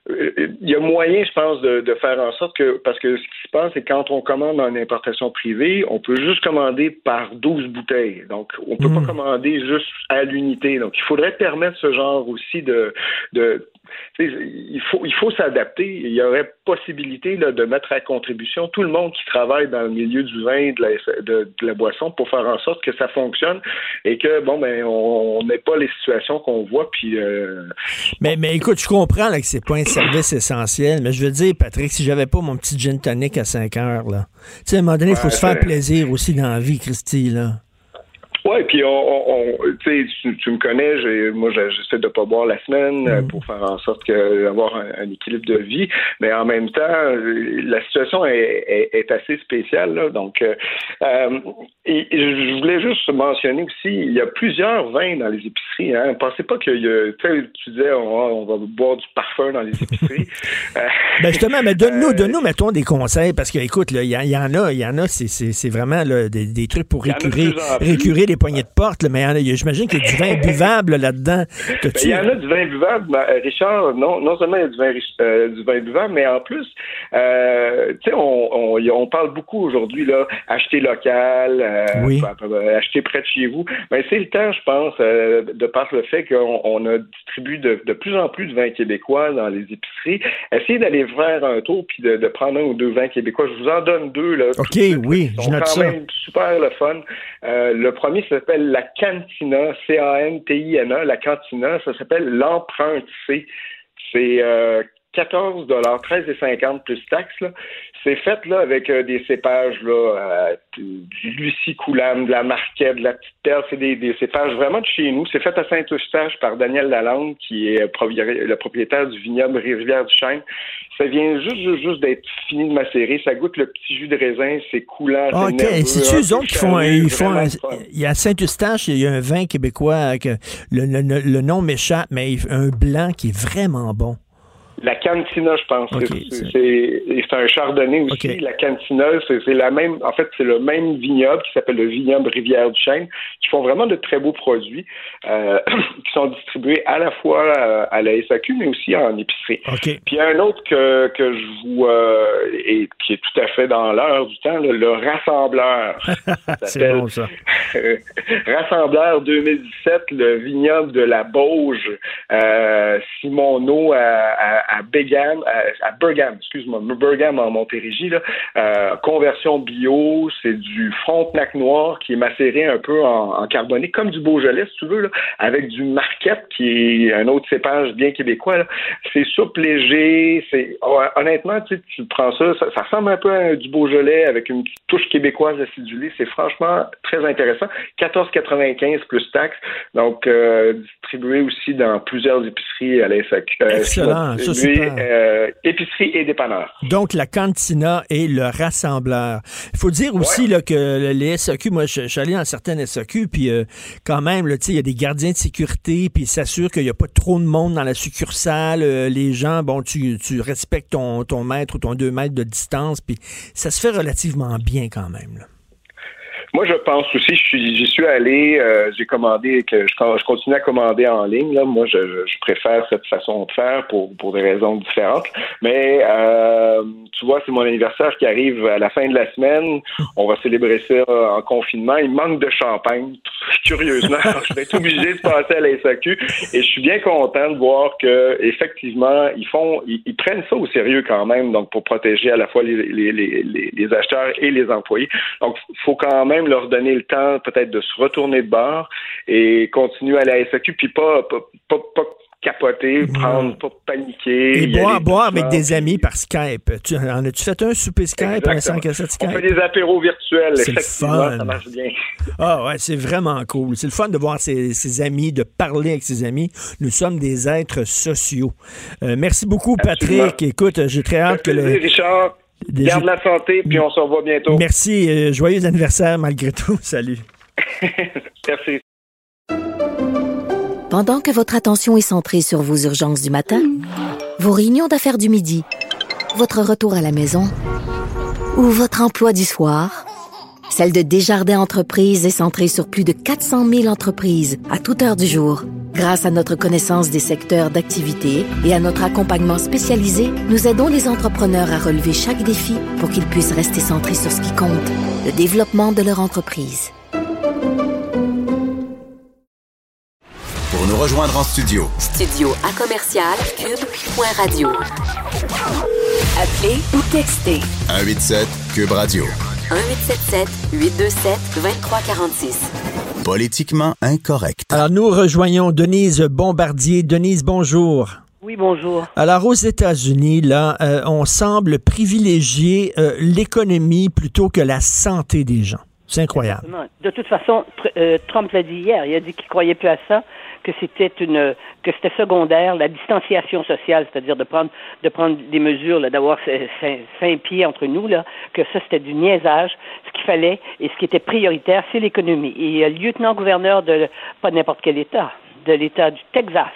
il y a moyen, je pense, de, de faire en sorte que, parce que ce qui se passe, c'est quand on commande en importation privée, on peut juste commander par 12 bouteilles. Donc, on peut pas commander juste à l'unité. Donc, il faudrait permettre ce genre aussi de, de il faut, il faut s'adapter. Il y aurait possibilité là, de mettre à contribution tout le monde qui travaille dans le milieu du vin, de la, de, la boisson, pour faire en sorte que ça fonctionne et que bon ben on n'ait pas les situations qu'on voit. Puis, euh, mais, mais écoute, je comprends là, que c'est pas un service essentiel, mais je veux dire, Patrick, si j'avais pas mon petit gin tonic à 5 heures, là, tu sais, à un moment donné, il faut se faire plaisir aussi dans la vie, Christy, là. Oui, puis on, on, tu, tu me connais, moi j'essaie de pas boire la semaine euh, mm. pour faire en sorte que d'avoir un, équilibre de vie, mais en même temps, la situation est, est, assez spéciale. Là, donc, euh, euh, et, je voulais juste mentionner aussi, il y a plusieurs vins dans les épiceries. Hein. Pensez pas que tu disais on, va boire du parfum dans les épiceries. ben justement, mais donne-nous, donne-nous, mettons des conseils parce que écoute, il y, y, en a, il y en a, c'est vraiment là, des, des, trucs pour récurer, récurer les poignées de porte, mais j'imagine qu'il y a du vin buvable là-dedans. Ben, il y en a du vin buvable, euh, Richard. Non, non seulement il y a du vin, euh, du vin buvable, mais en plus, euh, tu sais, on, on, parle beaucoup aujourd'hui, là, acheter local, acheter près de chez vous. Mais ben, c'est le temps, je pense, de par le fait qu'on a distribué de, de, plus en plus de vins québécois dans les épiceries. Essayez d'aller faire un tour puis de, de, prendre un ou deux vins québécois. Je vous en donne deux, là. OK, oui, je note ça. super le fun. le premier s'appelle la Cantina, C-A-N-T-I-N-A, la Cantina, ça s'appelle l'empreinte. C'est euh, 14 13,50 plus taxes. C'est fait là avec euh, des cépages là, euh, du Lucie Coulam, de la Marquette, de la Petite Terre. C'est des, des, cépages vraiment de chez nous. C'est fait à Saint-Eustache par Daniel Lalande, qui est le propriétaire du vignoble Rivière-du-Chêne. Ça vient juste, juste, d'être fini de macérer. Ça goûte le petit jus de raisin. C'est coulant. Ah, OK. C'est-tu eux autres qui font, ils font il y a Saint-Eustache, il y a un vin québécois que le, le, le nom m'échappe, mais un blanc qui est vraiment bon. La cantina, je pense. c'est un chardonnay aussi. La cantina, c'est la même. En fait, c'est le même vignoble qui s'appelle le vignoble Rivière du Chêne, qui font vraiment de très beaux produits euh, qui sont distribués à la fois euh, à, la SAQ, mais aussi en épicerie. Puis il y a un autre que, que je vous euh, et qui est tout à fait dans l'heure du temps, le rassembleur. c'est bon ça. rassembleur 2017, le vignoble de la Bauge, euh, Simoneau à à Begam, à, Bergam, excuse-moi, Bergam en Montérégie, là, euh, conversion bio, c'est du Frontenac noir qui est macéré un peu en, carbonée, comme du Beaujolais, si tu veux, là, avec du Marquette, qui est un autre cépage bien québécois. C'est souple, léger, c'est honnêtement, tu, tu prends ça, ça, ressemble un peu à du Beaujolais avec une touche québécoise acidulée. C'est franchement très intéressant. 14,95 plus taxes, donc euh, distribué aussi dans plusieurs épiceries à la SAQ. Euh, Euh, épicerie et dépanneur. Donc, la cantina et le rassembleur. Il faut dire aussi là, que les SAQ, moi, je, suis allé dans certaines SAQ, puis euh, quand même, il y a des gardiens de sécurité, puis ils s'assurent qu'il n'y a pas trop de monde dans la succursale. Euh, les gens, bon, tu, tu respectes ton, ton mètre ou ton deux mètres de distance, puis ça se fait relativement bien quand même. Là. Moi, je pense aussi, j'y suis, allé, euh, j'ai commandé, que je, continue à commander en ligne. Là. Moi, je, préfère cette façon de faire pour, pour des raisons différentes. Mais euh, tu vois, c'est mon anniversaire qui arrive à la fin de la semaine. On va célébrer ça en confinement. Il manque de champagne. Curieusement, je vais être obligé de passer à la SAQ. Et je suis bien content de voir que effectivement, ils font, ils, prennent ça au sérieux quand même, donc pour protéger à la fois les, les, les, les acheteurs et les employés. Donc, faut quand même leur donner le temps peut-être de se retourner de bord et continuer à la SAQ, puis pas, pas, pas, capoter, prendre, pas paniquer. Et boire, boire avec des amis par Skype. Tu, en as-tu fait un souper Skype, un 5 à 7 Skype? On fait des apéros virtuels, c'est le fun. ça marche bien. Ah ouais, c'est vraiment cool. C'est le fun de voir ses, ses, amis, de parler avec ses amis. Nous sommes des êtres sociaux. Euh, merci beaucoup, Patrick. Écoute, j'ai très hâte que le... Richard. Garde la santé, puis on se revoit bientôt. Merci. Euh, joyeux anniversaire malgré tout. Salut. Merci. Pendant que votre attention est centrée sur vos urgences du matin, vos réunions d'affaires du midi, votre retour à la maison ou votre emploi du soir, celle de Desjardins Entreprises est centrée sur plus de 400 000 entreprises à toute heure du jour. Grâce à notre connaissance des secteurs d'activité et à notre accompagnement spécialisé, nous aidons les entrepreneurs à relever chaque défi pour qu'ils puissent rester centrés sur ce qui compte, le développement de leur entreprise. nous rejoindre en studio. Studio à commercial cube.radio. Appelez ou textez 187 Cube Radio. 1877 827 2346. Politiquement incorrect. Alors, nous rejoignons Denise Bombardier. Denise, bonjour. Oui, bonjour. Alors, aux États-Unis, là, euh, on semble privilégier euh, l'économie plutôt que la santé des gens. C'est incroyable. Exactement. De toute façon, tr- euh, Trump l'a dit hier. Il a dit qu'il croyait plus à ça, que c'était une, que c'était secondaire, la distanciation sociale, c'est-à-dire de prendre, de prendre des mesures, d'avoir cinq, cinq pieds entre nous, là, que ça c'était du niaisage. Ce qu'il fallait et ce qui était prioritaire, c'est l'économie. Et le lieutenant-gouverneur de pas n'importe quel État, de l'État du Texas,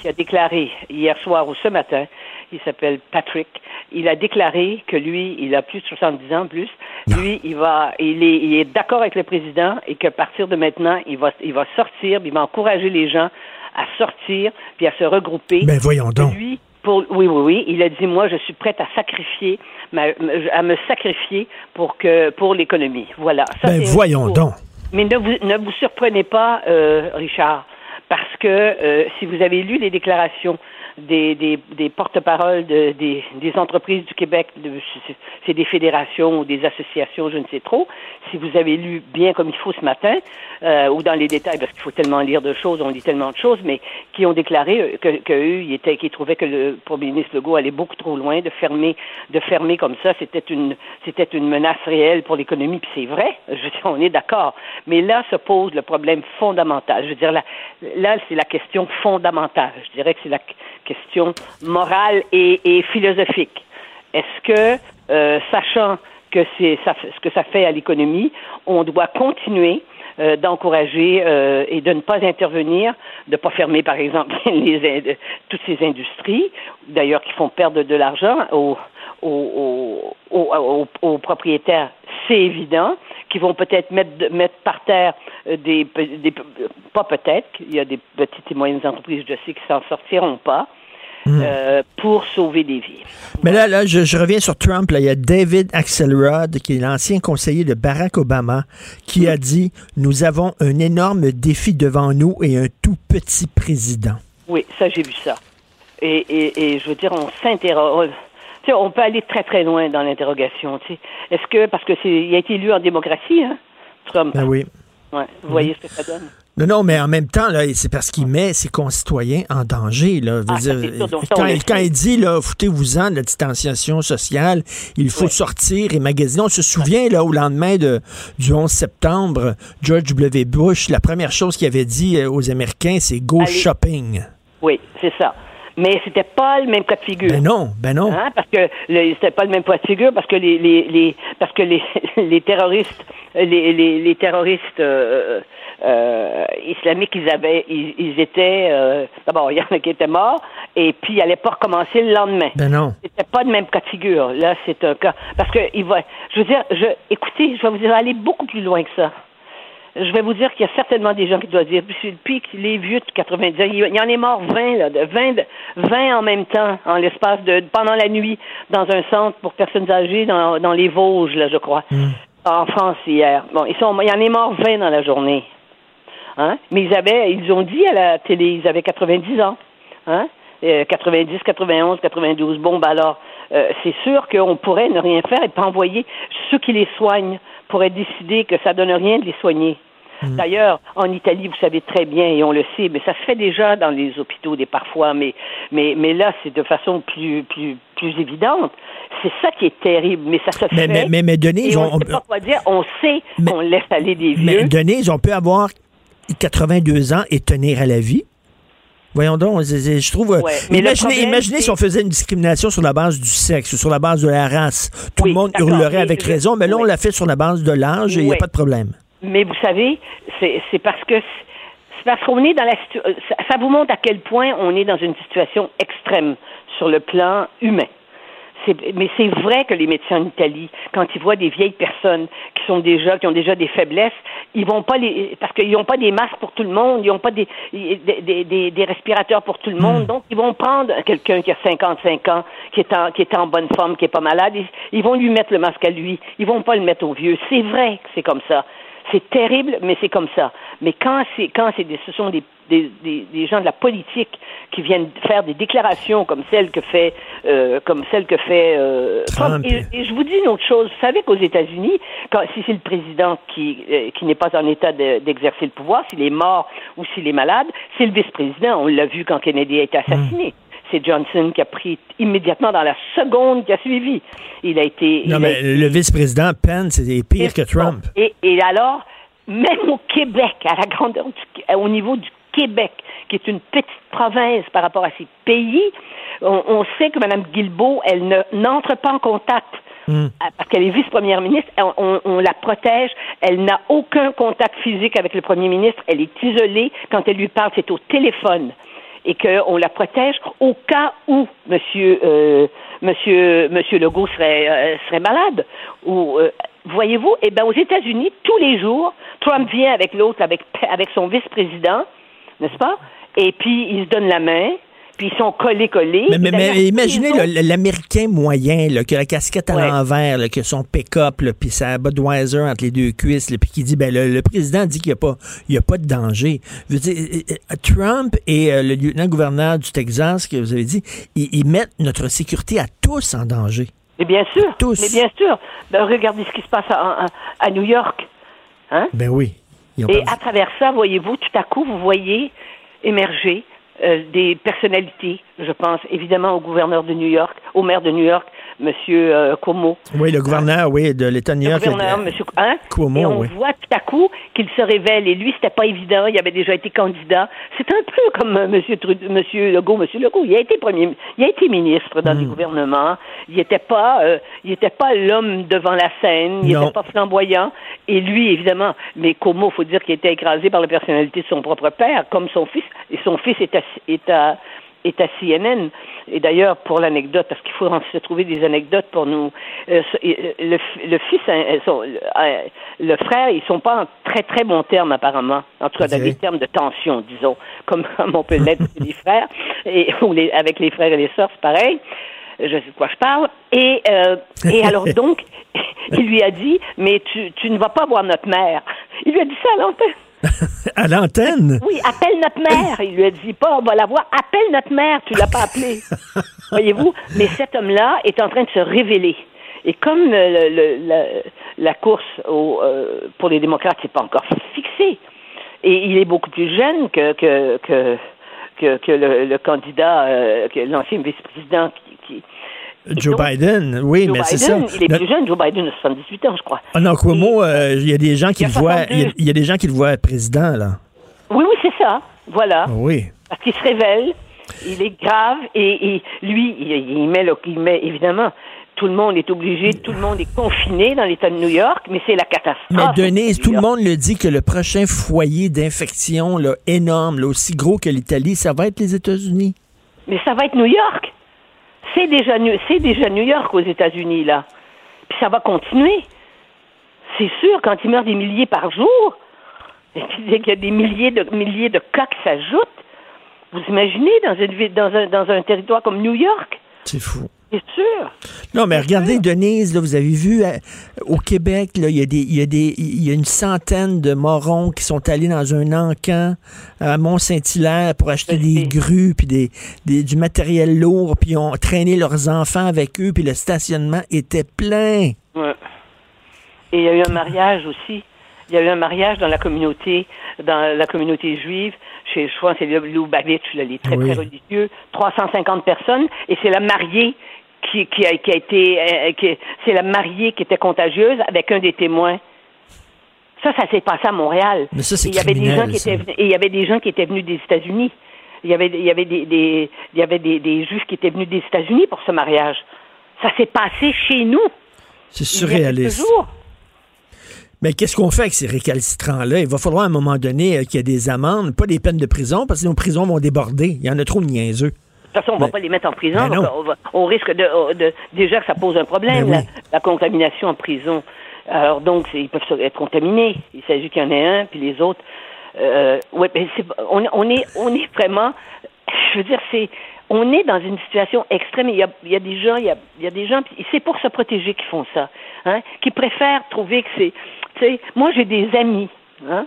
qui a déclaré hier soir ou ce matin, il s'appelle Patrick, il a déclaré que lui, il a plus de 70 ans plus, lui, il va, il est, il est d'accord avec le président et qu'à partir de maintenant, il va, il va sortir, il va encourager les gens à sortir puis à se regrouper. Ben voyons donc. Lui, pour, oui, oui, oui. Il a dit, moi, je suis prête à sacrifier, à me sacrifier pour que, pour l'économie. Voilà. Ça, Ben voyons donc. mais ne vous, ne vous surprenez pas, euh, Richard, parce que euh, si vous avez lu les déclarations des, des, des porte-paroles de- des, des entreprises du Québec, c'est- des fédérations ou des associations, je ne sais trop, si vous avez lu bien comme il faut ce matin, euh, ou dans les détails, parce qu'il faut tellement lire de choses, on lit tellement de choses, mais qui ont déclaré que, que eux, ils étaient, qu'ils trouvaient que le premier ministre Legault allait beaucoup trop loin de fermer, de fermer comme ça. C'était une, c'était une menace réelle pour l'économie, puis c'est vrai. Je veux dire, on est d'accord. Mais là se pose le problème fondamental. Je veux dire, là, là c'est la question fondamentale. Je dirais que c'est la question morale et, philosophique. Est-ce que, euh, sachant que c'est ce que ça fait à l'économie, on doit continuer euh, d'encourager euh, et de ne pas intervenir, de ne pas fermer, par exemple, toutes ces industries, d'ailleurs qui font perdre de l'argent aux, aux, aux, aux- propriétaires, c'est évident, qui vont peut-être mettre, mettre par terre euh, des, des pas peut-être, il y a des petites et moyennes entreprises, je sais, qui s'en sortiront pas. euh, pour sauver des vies. Mais là, là je, je reviens sur Trump. Là. Il y a David Axelrod, qui est l'ancien conseiller de Barack Obama, qui a dit Nous avons un énorme défi devant nous et un tout petit président. Oui, ça, j'ai vu ça. Et, et, et je veux dire, on s'interroge. Sais, on peut aller très, très loin dans l'interrogation. Est-ce que, parce que c'est, il a été élu en démocratie, hein, Trump? Ben oui. Ouais, vous voyez ce que ça donne? Non, non, mais en même temps, là, c'est parce qu'il met ses concitoyens en danger. Là. Ah, dire, sûr. Quand, il dit, là, foutez-vous-en de la distanciation sociale, il faut sortir et magasiner. On se souvient, là, au lendemain de, du 11 septembre, George W. Bush, la première chose qu'il avait dit euh, aux Américains, c'est go Allez. shopping. Oui, c'est ça. Mais c'était pas le même cas de figure. Ben non, ben non. Hein, parce que c'était pas le même cas de figure parce que les, les, les parce que les, les terroristes les, les, les terroristes euh, euh, islamiques ils avaient ils, ils étaient euh, d'abord il y en a qui étaient morts et puis ils allaient pas recommencer le lendemain. Ben non. C'était pas le même cas de figure. Là, c'est un cas parce que il va je veux dire je écoutez, je vais vous dire aller beaucoup plus loin que ça. Je vais vous dire qu'il y a certainement des gens qui doivent dire, puis les vieux de 90 ans, il y en est mort 20, là, de 20, de- 20 en même temps, en l'espace de, pendant la nuit, dans un centre pour personnes âgées, dans, dans les Vosges, là, je crois, en France hier. Bon, ils sont, il y en est mort 20 dans la journée. Hein? Mais ils avaient, ils ont dit à la télé, ils avaient 90 ans. Hein? Euh, 90, 91, 92. Bon, ben alors, euh, c'est sûr qu'on pourrait ne rien faire et pas envoyer ceux qui les soignent pourraient décider que ça donne rien de les soigner. D'ailleurs, en Italie, vous savez très bien, et on le sait, mais ça se fait déjà dans les hôpitaux des parfois, mais, mais, mais là, c'est de façon plus, plus, plus évidente. C'est ça qui est terrible, mais ça se Mais- fait. mais- mais- mais Denise, et on sait pas quoi dire. On sait qu'on laisse aller des vieux. Mais Denise, on peut avoir 82 ans et tenir à la vie. Voyons donc, je trouve. euh, Ouais, mais imaginez problème, imaginez si on faisait une discrimination sur la base du sexe, sur la base de la race. Tout le monde hurlerait avec raison, mais là, on l'a fait sur la base de l'âge et il n'y a pas de problème. Mais vous savez, c'est c'est parce que c'est parce qu'on est dans la euh, ça, ça vous montre à quel point on est dans une situation extrême sur le plan humain. Mais c'est vrai que les médecins en Italie, quand ils voient des vieilles personnes qui sont déjà, qui ont déjà des faiblesses, ils vont pas les, parce qu'ils n'ont pas des masques pour tout le monde, ils n'ont pas des, des, des, des- respirateurs pour tout le monde, donc ils vont prendre quelqu'un qui a 55 ans, qui est en, qui est en bonne forme, qui est pas malade, ils, ils vont lui mettre le masque à lui, ils vont pas le mettre au vieux. C'est vrai que c'est comme ça. C'est terrible, mais c'est comme ça. Mais quand c'est quand c'est des, ce sont des, des, des, des gens de la politique qui viennent faire des déclarations comme celle que fait euh, comme celle que fait euh, Trump. Et, et je vous dis une autre chose. Vous savez qu'aux États-Unis, quand si c'est le président qui euh, qui n'est pas en état de- d'exercer le pouvoir, s'il est mort ou s'il est malade, c'est le vice-président. On l'a vu quand Kennedy a été assassiné. C'est Johnson qui a pris immédiatement dans la seconde qui a suivi. Il a été. Non, mais le vice-président Pence, c'est pire que Trump. et, et alors, même au Québec, à la grandeur du- au niveau du Québec, qui est une petite province par rapport à ces pays, on, on sait que Mme Guilbeault, elle ne- n'entre pas en contact. Hmm. à- Parce qu'elle est vice-première ministre, on, on- on la protège. Elle n'a aucun contact physique avec le premier ministre. Elle est isolée. Quand elle lui parle, c'est au téléphone. Et qu'on la protège au cas où Monsieur, euh, Monsieur, Monsieur Legault serait, euh, serait malade. Ou, euh, voyez-vous, eh ben, aux États-Unis, tous les jours, Trump vient avec l'autre, avec, avec son vice-président, n'est-ce pas? Et puis, ils se donnent la main, puis ils sont collés-collés. Mais, mais- imaginez l'Américain moyen là, qui a la casquette à Ouais. l'envers, qui a son pick-up, puis sa Budweiser entre les deux cuisses, là, puis qui dit ben, le, le président dit qu'il n'y a, pas- il y a pas de danger. Je veux dire, euh, euh, Trump et euh, le lieutenant-gouverneur du Texas, que vous avez dit, ils, ils mettent notre sécurité à tous en danger. Mais bien sûr. Tous. Mais bien sûr. Ben, regardez ce qui se passe à, à- à New York. Hein? Ben oui. Et à travers ça, voyez-vous, tout à coup, vous voyez émerger euh, des personnalités. Je pense évidemment au gouverneur de New York, au maire de New York, Monsieur euh, Cuomo. Oui, le gouverneur, oui, de l'État de New Le York. gouverneur, euh, Monsieur hein? Cuomo, et on oui. voit tout à coup qu'il se révèle. Et lui, c'était pas évident. Il avait déjà été candidat. C'est un peu comme euh, Monsieur Trud- Monsieur Legault. Monsieur Legault, il a été premier, il a été ministre dans Hmm. des gouvernements. Il n'était pas, euh, il était pas l'homme devant la scène. Il n'était pas flamboyant. Et lui, évidemment, mais Como, faut dire qu'il était écrasé par la personnalité de son propre père, comme son fils. Et son fils est à, est à est à CNN. Et d'ailleurs, pour l'anecdote, parce qu'il faut en- se trouver des anecdotes pour nous, euh, euh, le, le fils, hein, euh, son- le frère, ils sont pas en très très bons termes apparemment. En tout cas, dans des termes de tension, disons, comme, comme on peut l'être avec les frères et ou les, avec les frères et les sœurs, c'est pareil. Je sais de quoi je parle. Et, euh, et alors donc, il lui a dit, mais tu, tu ne vas pas voir notre mère. Il lui a dit ça à l'antenne. À l'antenne? Oui, appelle notre mère. Il lui a dit pas, on va la voir. Appelle notre mère. Tu l'as pas appelée. Voyez-vous? Mais cet homme-là est en train de se révéler. Et comme euh, le- le- la, la course au, euh, pour les démocrates n'est pas encore fixée, et il est beaucoup plus jeune que, que, que, que, que le, le candidat, euh, que l'ancien vice-président qui, qui- Joe Biden, oui, Joe mais c'est ça. Il est Le- plus jeune. Joe Biden a 78 ans, je crois. Ah non, Cuomo, euh, il y a des gens qui le voient, 62. il y a- il y a des gens qui le voient président, là. Oui, oui, c'est ça. Voilà. Ah Oui. Parce qu'il se révèle, il est grave et, et lui, il, il met, le- il met évidemment. Tout le monde est obligé, tout le monde est confiné dans l'État de New York, mais c'est la catastrophe. Mais Denise, tout le monde le dit que le prochain foyer d'infection, là, énorme, là, aussi gros que l'Italie, ça va être les États-Unis. Mais ça va être New York. C'est déjà, New- York aux États-Unis, là. Puis ça va continuer. C'est sûr, quand il meurt des milliers par jour, et qu'il y a des milliers de, milliers de cas qui s'ajoutent, vous imaginez dans, une dans, un, dans un territoire comme New York? C'est fou. C'est sûr. Non, mais regardez, Denise, là, vous avez vu euh, au Québec, il y, a des- il y, a des- il y a une centaine de morons qui sont allés dans un encan à Mont-Saint-Hilaire pour acheter des grues puis des, des- du matériel lourd, puis ils ont traîné leurs enfants avec eux, puis le stationnement était plein. Ouais. Et il y a eu un mariage aussi. Il y a eu un mariage dans la communauté, dans la communauté juive, chez, je crois, que c'est Lubavitch, là, les très, Oui. très religieux. 350 personnes, et c'est la mariée qui, qui, a, qui a été, euh, qui- c'est la mariée qui était contagieuse avec un des témoins. Ça, ça s'est passé à Montréal. Mais ça, c'est il y avait des gens qui étaient, venus- et il y avait des gens qui étaient venus des États-Unis. Il y avait, il y avait des, des- il y avait des, des juifs qui étaient venus des États-Unis pour ce mariage. Ça s'est passé chez nous. C'est surréaliste. Mais qu'est-ce qu'on fait avec ces récalcitrants-là? Il va falloir à un moment donné euh, qu'il y ait des amendes, pas des peines de prison, parce que nos prisons vont déborder. Il y en a trop de niaiseux. De toute façon, on ne va pas les mettre en prison. On, va- on risque de, de- déjà que ça pose un problème, oui. la, la contamination en prison. Alors donc, ils peuvent être contaminés. Il s'agit qu'il y en ait un, puis les autres. Euh, ouais, ben, c'est- on, on est, on est vraiment. Je veux dire, c'est, on est dans une situation extrême. Il y a, il y a des gens, il y a, il y a des gens, c'est pour se protéger qu'ils font ça, hein, qui préfèrent trouver que c'est, moi j'ai des amis, hein,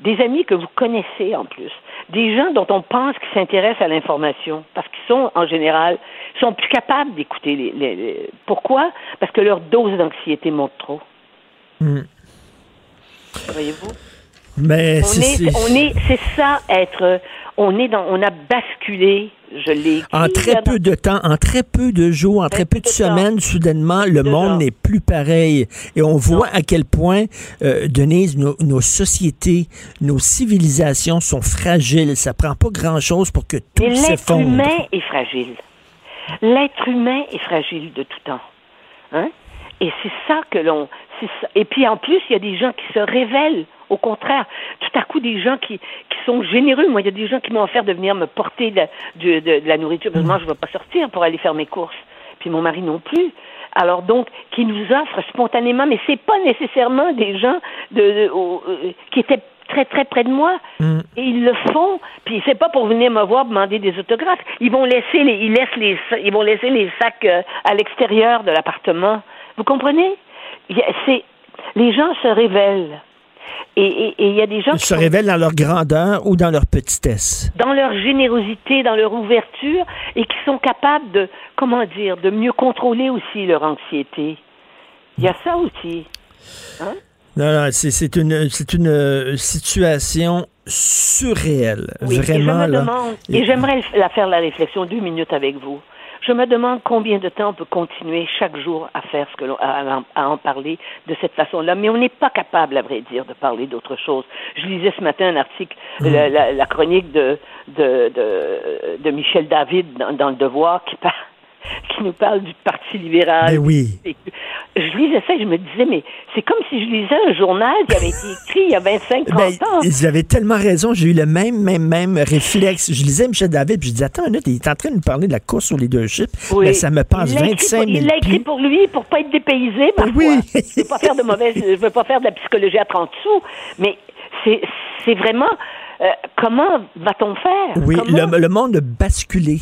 des amis que vous connaissez en plus, des gens dont on pense qu'ils s'intéressent à l'information, parce qu'ils sont en général, sont plus capables d'écouter les, les- les- Pourquoi? Parce que leur dose d'anxiété monte trop. Hmm. Voyez-vous? Mais On c'est- est, c'est- on est, c'est ça être. On est dans, on a basculé. Je l'ai. écrit, En très là, peu de temps, en très peu de jours, en très peu de semaines, soudainement, le monde n'est plus pareil. Et on voit à quel point, euh, Denise, nos, nos sociétés, nos civilisations sont fragiles. Ça prend pas grand-chose pour que tout Mais l'être s'effondre. humain est fragile. L'être humain est fragile de tout temps. Hein? Et c'est ça que l'on. Et puis en plus, il y a des gens qui se révèlent. Au contraire, tout à coup, des gens qui, qui sont généreux. Moi, il y a des gens qui m'ont offert de venir me porter de, de- de- de la nourriture. Parce que moi, je ne vais pas sortir pour aller faire mes courses. Puis mon mari non plus. Alors donc, qui nous offrent spontanément, mais c'est pas nécessairement des gens de, au- euh, qui étaient très très près de moi. Et ils le font. Puis c'est pas pour venir me voir demander des autographes. Ils vont laisser les, ils laissent les, ils vont laisser les sacs euh, à l'extérieur de l'appartement. Vous comprenez? C'est les gens se révèlent. Et il y a des gens Ils qui se sont révèlent dans leur grandeur ou dans leur petitesse. dans leur générosité, dans leur ouverture, et qui sont capables de, comment dire, de mieux contrôler aussi leur anxiété. Il y a ça aussi. Hein? Non, non, c'est une, c'est une euh, situation surréelle. Oui, Vraiment, et j'aimerais la faire la réflexion deux minutes avec vous. Je me demande combien de temps on peut continuer chaque jour à faire ce que l'on, à, à- en parler de cette façon-là, mais on n'est pas capable, à vrai dire, de parler d'autre chose. Je lisais ce matin un article, Mm. la, la- la chronique de, de, de, de Michel David dans, dans Le Devoir qui parle qui nous parle du Parti libéral. Ben oui. Je lisais ça et je me disais, mais c'est comme si je lisais un journal qui avait été écrit il y a 25, 30 Ben, ans. ils avaient tellement raison. J'ai eu le même, même, même réflexe. Je lisais Michel David, puis je disais, attends une minute, il est en train de nous parler de la course au leadership. Oui. Mais ça me passe Il l'a écrit 25 pour- 000 Il l'a écrit pour lui, pour pas être dépaysé parfois. je veux pas faire de mauvaise, je veux pas faire de la psychologie à 30 sous, mais c'est, vraiment euh, comment va-t-on faire? Oui, le, le monde a basculé.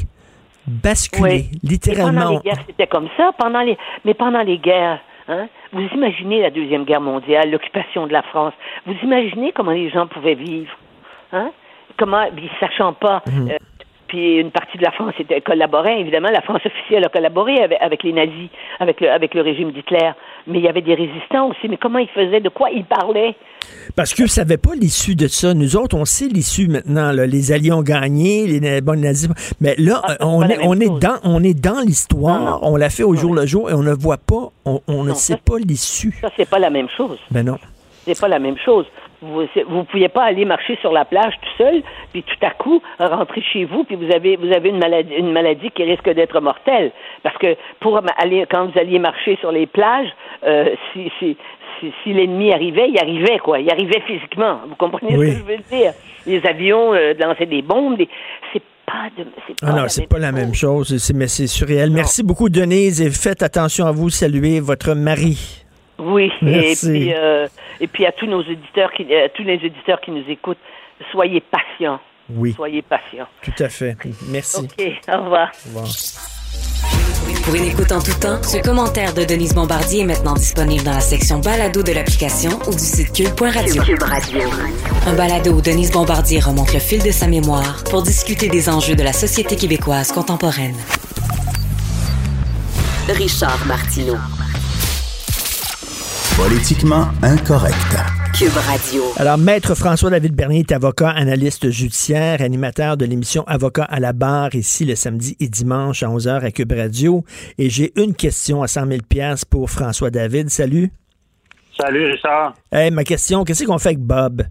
Oui. Et pendant littéralement. les guerres, c'était comme ça. Pendant les, mais pendant les guerres, hein, vous imaginez la deuxième guerre mondiale, l'occupation de la France. Vous imaginez comment les gens pouvaient vivre, hein Comment, sachant pas. Mhm. euh, puis une partie de la France était collaborait, évidemment, la France officielle a collaboré avec, avec les nazis, avec le, avec le régime d'Hitler. Mais il y avait des résistants aussi. Mais comment ils faisaient, de quoi ils parlaient? Parce qu'eux ne savaient pas l'issue de ça. Nous autres, on sait l'issue maintenant. là. Les Alliés ont gagné, les bon, nazis. Mais là, Ah, on, est, on, dans, on est dans l'histoire. On l'a fait au jour le jour et on ne voit pas, on, on ne sait ça, pas l'issue. Ça, c'est pas la même chose. Ben non. C'est pas la même chose. Vous ne pouviez pas aller marcher sur la plage tout seul, puis tout à coup rentrer chez vous, puis vous avez vous avez une maladie une maladie qui risque d'être mortelle. Parce que pour aller quand vous alliez marcher sur les plages, euh, si si si, si l'ennemi arrivait, il arrivait quoi, il arrivait physiquement. Vous comprenez Oui. ce que je veux dire? Les avions euh, lançaient des bombes, des... c'est pas de pas Ah non, c'est pas la même chose, mais c'est surréel. Merci beaucoup, Denise, et faites attention à vous. Saluez votre mari. Oui, et Merci. puis euh, et puis à tous nos qui à tous les auditeurs qui nous écoutent, soyez patients. Oui. Soyez patients. Tout à fait. Merci. OK, au revoir. Au revoir. Pour une écoute en tout temps, ce commentaire de Denise Bombardier est maintenant disponible dans la section balado de l'application ou du site cube.radio. Cube Radio. Un balado où Denise Bombardier remonte le fil de sa mémoire pour discuter des enjeux de la société québécoise contemporaine. Richard Martineau. Politiquement incorrect. Cube Radio. Alors, Maître François-David Bernier est avocat, analyste judiciaire, animateur de l'émission Avocat à la barre, ici le samedi et dimanche à 11h à Cube Radio. Et j'ai une question à 100 000 pour François-David. Salut. Salut, Richard. Hey, ma question, qu'est-ce qu'on fait avec Bob?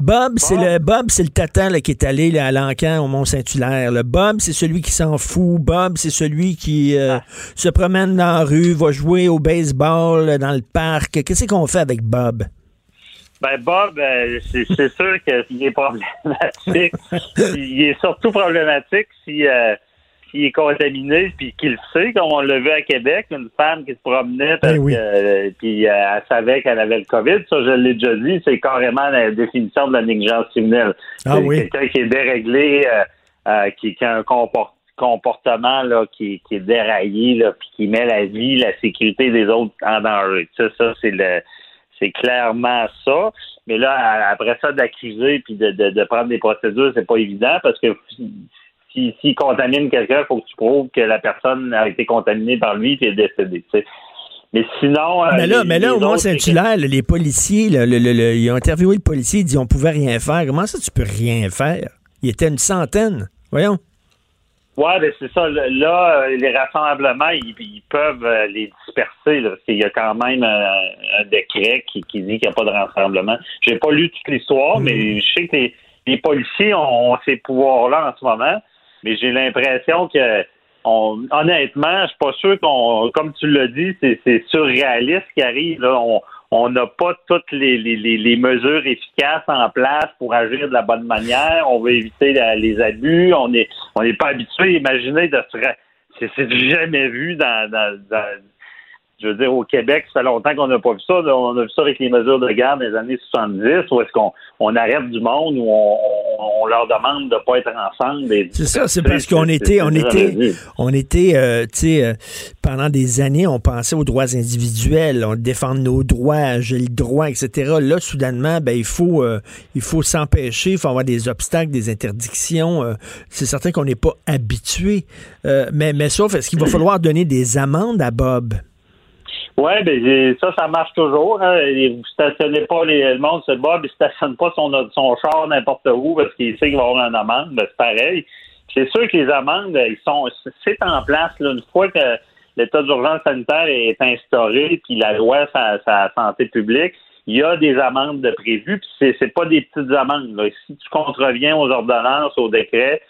Bob, c'est le Bob, c'est le tatan là, qui est allé là, à l'encan au Mont-Saint-Hilaire. là. Bob, c'est celui qui s'en fout. Bob, c'est celui qui euh, se promène dans la rue, va jouer au baseball dans le parc. Qu'est-ce qu'on fait avec Bob? Ben Bob, euh, c'est c'est sûr qu'il est problématique. il est surtout problématique si euh, s'il est contaminé puis qu'il le sait, comme on l'a vu à Québec, une femme qui se promenait parce Eh oui. que euh, puis euh, elle savait qu'elle avait le COVID. Ça, je l'ai déjà dit, c'est carrément la définition de la négligence criminelle. Ah c'est oui. quelqu'un qui est déréglé, euh, euh, qui, qui a un comport- comportement là, qui, qui est déraillé, là, puis qui met la vie, la sécurité des autres en danger. Ça, ça c'est le c'est clairement ça. Mais là, après ça, d'accuser puis de, de, de prendre des procédures, c'est pas évident parce que si, s'il contamine quelqu'un, il faut que tu prouves que la personne a été contaminée par lui et est décédée. Mais sinon. euh, Mais là, les- mais là au Mont-Saint-Hilaire, les policiers, là, le- le- le- ils ont interviewé le policier, il dit on pouvait rien faire. Comment ça, tu peux rien faire? Il était une centaine. Voyons. Ouais, ben c'est ça. Là, les rassemblements, ils, ils peuvent euh, les disperser. Là, qu'il y a quand même euh, un décret qui, qui dit qu'il n'y a pas de rassemblement. J'ai pas lu toute l'histoire, mais je sais que les, les policiers ont, ont ces pouvoirs-là en ce moment. Mais j'ai l'impression que on, honnêtement, je suis pas sûr qu'on, comme tu l'as dit, c'est, surréaliste qui arrive. Là. On on n'a pas toutes les, les, les, mesures efficaces en place pour agir de la bonne manière. On veut éviter les abus. On est on n'est pas habitué. Imaginez de se c'est, jamais vu dans, dans, dans- je veux dire, au Québec, ça fait longtemps qu'on n'a pas vu ça. On a vu ça avec les mesures de garde des années 70, où est-ce qu'on on arrête du monde, où on, on- leur demande de ne pas être ensemble. C'est ça, c'est parce qu'on était, on était, on était, euh, tu sais, euh, pendant des années, on pensait aux droits individuels, on défend nos droits, j'ai le droit, etc. Là, soudainement, ben il faut, euh, il faut s'empêcher, il faut avoir des obstacles, des interdictions. c'est certain qu'on n'est pas habitué, mais, mais sauf, est-ce qu'il va falloir donner des amendes à Bob? Oui, ben ça, ça marche toujours. Hein. Vous stationnez pas les, le monde se bat, il stationne pas son, son char n'importe où parce qu'il sait qu'il va avoir une amende. Ben, c'est pareil. C'est sûr que les amendes, ils sont c'est en place là, une fois que l'état d'urgence sanitaire est instauré, puis la loi sur la santé publique, il y a des amendes de prévues, puis c'est, c'est pas des petites amendes. Là. Si tu contreviens aux ordonnances, aux décrets,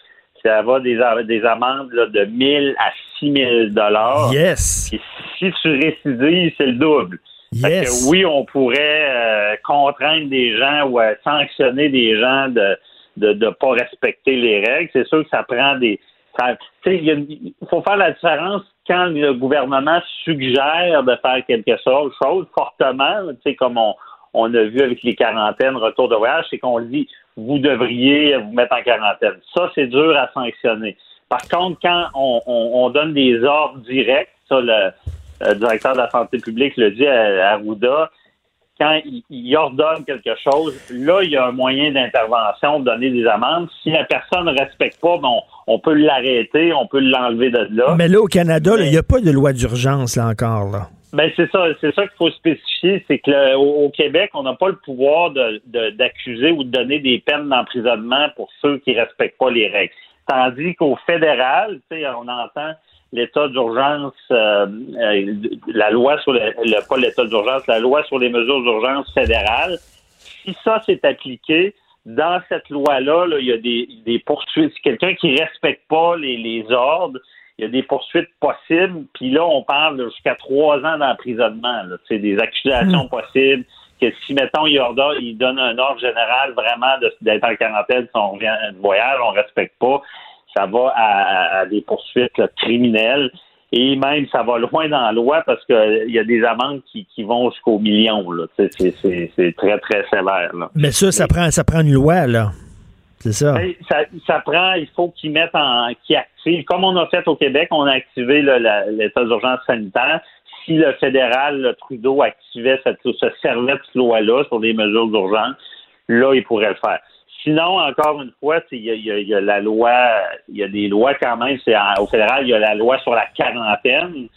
ça va des, des amendes là, de 1000 à 6000 dollars. Yes. Si tu récidives, c'est le double. Yes. que oui, on pourrait euh, contraindre des gens ou euh, sanctionner des gens de de ne pas respecter les règles. C'est sûr que ça prend des. il faut faire la différence quand le gouvernement suggère de faire quelque chose, chose fortement, comme on, on a vu avec les quarantaines, retour de voyage, c'est qu'on dit vous devriez vous mettre en quarantaine. Ça, c'est dur à sanctionner. Par contre, quand on, on- on donne des ordres directs, ça, le, le directeur de la santé publique le dit à, à Arruda, quand il, il ordonne quelque chose, là, il y a un moyen d'intervention, de donner des amendes. Si la personne ne respecte pas, ben, on, peut l'arrêter, on peut l'enlever de là. Mais là, au Canada, il n'y a pas de loi d'urgence, là, encore, là. Ben c'est ça, c'est ça qu'il faut spécifier, c'est que le- au, Québec, on n'a pas le pouvoir de- de- d'accuser ou de donner des peines d'emprisonnement pour ceux qui respectent pas les règles. Tandis qu'au fédéral, on entend l'état d'urgence, euh, euh, la loi sur le, le- pas l'état d'urgence, la loi sur les mesures d'urgence fédérales. Si ça s'est appliqué, dans cette loi-là, là, il y a des, des poursuites. Si quelqu'un qui respecte pas les, les ordres, il y a des poursuites possibles. Puis là, on parle de jusqu'à trois ans d'emprisonnement. des accusations possibles. Que si, mettons, il, ordonne, il donne un ordre général vraiment d'être en quarantaine si on revient de voyage, on respecte pas, ça va à, à- à des poursuites là, criminelles. Et même, ça va loin dans la loi parce qu'il y a des amendes qui, qui vont jusqu'au million. C'est très, très sévère. Là. Mais ça, ça prend, ça prend une loi, là. C'est ça. Ben, ça, ça prend, il faut qu'ils mettent en, qu'ils activent, comme on a fait au Québec, on a activé l'état d'urgence sanitaire. Si le fédéral, le Trudeau, activait cette, se servait de cette loi-là sur des mesures d'urgence, là, il pourrait le faire. Sinon, encore une fois, il y y a- la loi, il y a des lois quand même, c'est au fédéral, il y a la loi sur la quarantaine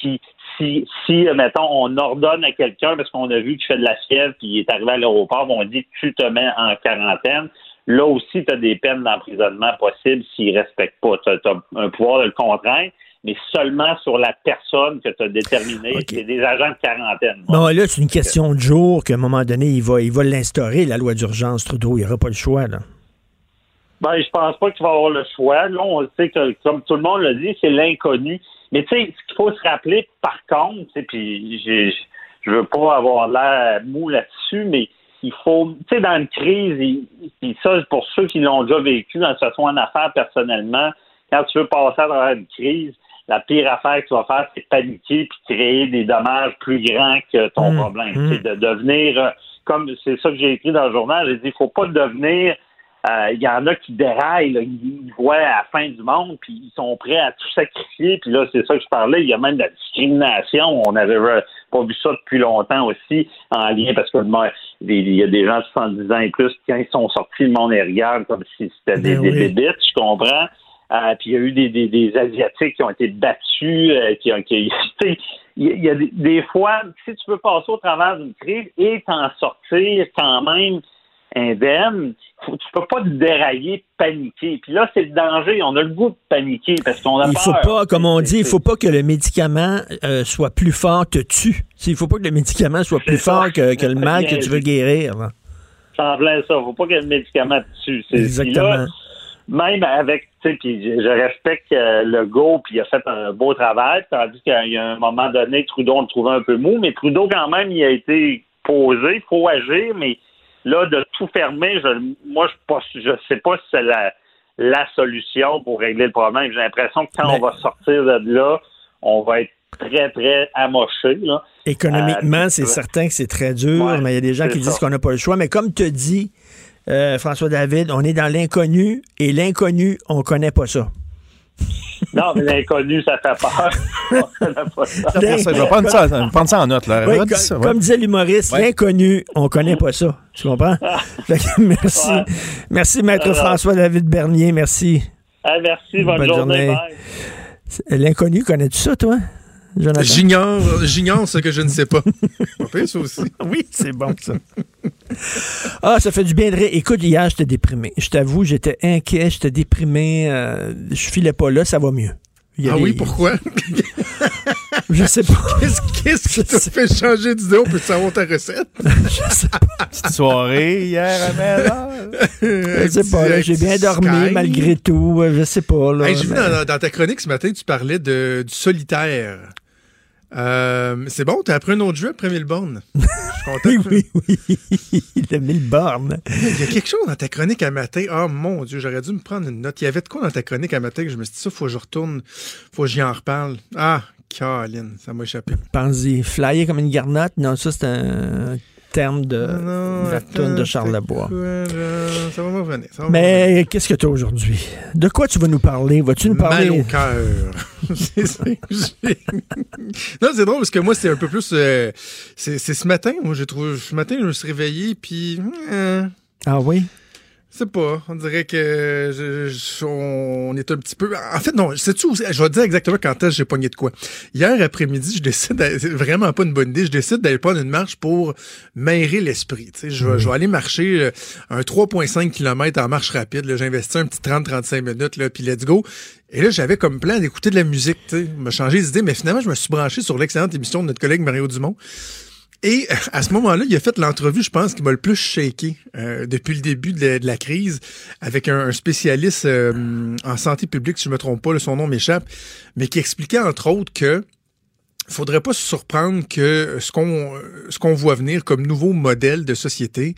qui, si, si, mettons, on ordonne à quelqu'un, parce qu'on a vu qu'il fait de la fièvre, puis il est arrivé à l'aéroport, on dit tu te mets en quarantaine. Là aussi, tu as des peines d'emprisonnement possibles s'il ne respecte pas. Tu as, un pouvoir de le contraindre, mais seulement sur la personne que tu as déterminée. C'est des agents de quarantaine. Bon, là, c'est une question de jour qu'à un moment donné, il va il va l'instaurer, la loi d'urgence, Trudeau. Il n'y aura pas le choix, là. Ben, je pense pas qu'il va avoir le choix. Là, on sait que, comme tout le monde l'a dit, c'est l'inconnu. Mais tu sais, ce qu'il faut se rappeler, par contre, tu puis je veux pas avoir l'air mou là-dessus, mais il faut, tu sais, dans une crise, puis ça, pour ceux qui l'ont déjà vécu, que ce soit en affaires personnellement, quand tu veux passer à travers une crise, la pire affaire que tu vas faire, c'est paniquer puis créer des dommages plus grands que ton Mm. problème. C'est de devenir, euh, comme c'est ça que j'ai écrit dans le journal, j'ai dit, il faut pas devenir euh, il y en a qui déraillent, là, ils, voient à la fin du monde, puis ils sont prêts à tout sacrifier. Puis là, c'est ça que je parlais. Il y a même de la discrimination. On avait pas vu ça depuis longtemps aussi, en lien, parce que il y a des gens de 70 ans et plus qui, quand ils sont sortis, le monde les regarde comme si c'était des, Ben des oui. bébites, je comprends. Euh, puis il y a eu des, des, des Asiatiques qui ont été battus, euh, qui ont qui, il y a- il y a des, des fois, si tu veux passer au travers d'une crise et t'en sortir quand même indemne, faut, tu peux pas te dérailler, paniquer. Puis là, c'est le danger. On a le goût de paniquer parce qu'on a Il peur. faut pas, comme on dit, il faut pas que le médicament euh, soit plus fort te tue. Il faut pas que le médicament soit plus ça. fort que, que le mal que tu veux guérir. en plein ça. Faut pas ait de médicaments dessus. C'est- Exactement. là, même avec, tu sais, puis je je respecte euh, le go, puis il a fait un beau travail, tandis qu'il y a un moment donné, Trudeau, on le trouvait un peu mou, mais Trudeau, quand même, il a été posé, faut agir, mais là, de tout fermer, je, moi, je je sais pas si c'est la, la solution pour régler le problème. J'ai l'impression que quand Mais- on va sortir de là, on va être très, très amoché, là. Économiquement, Euh, c'est certain que c'est très dur, Ouais, mais il y a des gens qui disent qu'on n'a pas le choix. Mais comme te dit euh, François David, on est dans l'inconnu et l'inconnu, on connaît pas ça. Non, mais l'inconnu, ça fait peur. On connaît pas ça. Je vais prendre ça, prendre ça en note. Là. Oui, comme, ça, ouais. comme disait l'humoriste, Ouais. l'inconnu, on connaît pas ça. Tu comprends? Que merci. Merci, Maître Alors. François-David Bernier. Merci. Ah, merci, bonne, Bonne journée. journée. L'inconnu, connais-tu ça, toi? Jonathan? J'ignore, j'ignore ce que je ne sais pas. Pas pire, ça aussi. Oui, c'est bon, ça. Ah, ça fait du bien de rire. Écoute, hier, j'étais déprimé. Je t'avoue, j'étais inquiet, j'étais déprimé. euh, je filais pas là, ça va mieux. Il y a Ah oui, pourquoi? Je sais pas. Qu'est-ce qui t'a fait changer d'idée? On peut savoir ta recette? je sais pas. Petite soirée hier à. Je sais pas, j'ai bien dormi malgré tout. euh, Je sais pas. Là, Hey, J'ai vu mais- dans, dans ta chronique ce matin, tu parlais de, du solitaire. Euh, c'est bon, t'as appris un autre jeu après Milborn. Je suis content. Oui, oui, oui. Le mille bornes. Il y a quelque chose dans ta chronique à matin. Oh mon Dieu, j'aurais dû me prendre une note. Il y avait de quoi dans ta chronique à matin que je me suis dit, ça, faut que je retourne, faut que j'y en reparle. Ah, Caroline, ça m'a échappé. Pense-y. Flyer comme une garnotte? Non, ça, c'est un terme de, Non, de la toune de Charles là? Ça va me revenir. ça va. Mais qu'est-ce que tu as aujourd'hui? De quoi tu vas nous parler? Vas-tu nous parler? Mal au cœur. Non, c'est drôle parce que moi, c'est un peu plus. euh, c'est c'est ce matin, moi, j'ai trouvé. Ce matin, je me suis réveillé, puis. euh, Ah oui? Je sais pas. On dirait que je- je- on est un petit peu. En fait, non, sais-tu où- Je vais te dire exactement quand est-ce que j'ai pogné de quoi. Hier après-midi, je décide. C'est vraiment pas une bonne idée. Je décide d'aller prendre une marche pour m'aérer l'esprit. Tu sais, je, vais- je vais aller marcher euh, un 3,5 km en marche rapide. investi un petit 30-35 minutes, là, puis let's go. Et là, j'avais comme plan d'écouter de la musique, tu sais, me changer d'idée, mais finalement, je me suis branché sur l'excellente émission de notre collègue Mario Dumont. Et euh, à ce moment-là, il a fait l'entrevue, je pense, qui m'a le plus shaké euh, depuis le début de la, crise, avec un, spécialiste euh, en santé publique, si je me trompe pas, son nom m'échappe, mais qui expliquait entre autres que faudrait pas se surprendre que ce qu'on voit venir comme nouveau modèle de société,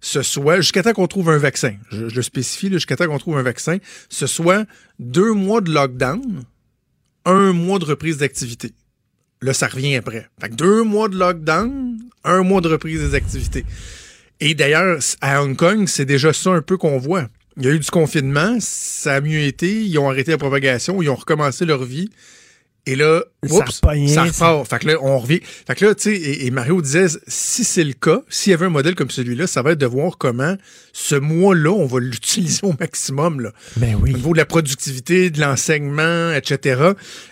ce soit, jusqu'à temps qu'on trouve un vaccin, je, je le spécifie, jusqu'à temps qu'on trouve un vaccin, ce soit deux mois de lockdown, un mois de reprise d'activité. Là, ça revient après. Fait que deux mois de lockdown, un mois de reprise des activités. Et d'ailleurs, à Hong Kong, c'est déjà ça un peu qu'on voit. Il y a eu du confinement, ça a mieux été, ils ont arrêté la propagation, ils ont recommencé leur vie. Et là, Ça oups, ça ça. repart. Fait que là, on revient. Fait que là, tu sais, et, et Mario disait, si c'est le cas, s'il y avait un modèle comme celui-là, ça va être de voir comment ce mois-là, on va l'utiliser au maximum, là. Ben oui. Au niveau de la productivité, de l'enseignement, etc.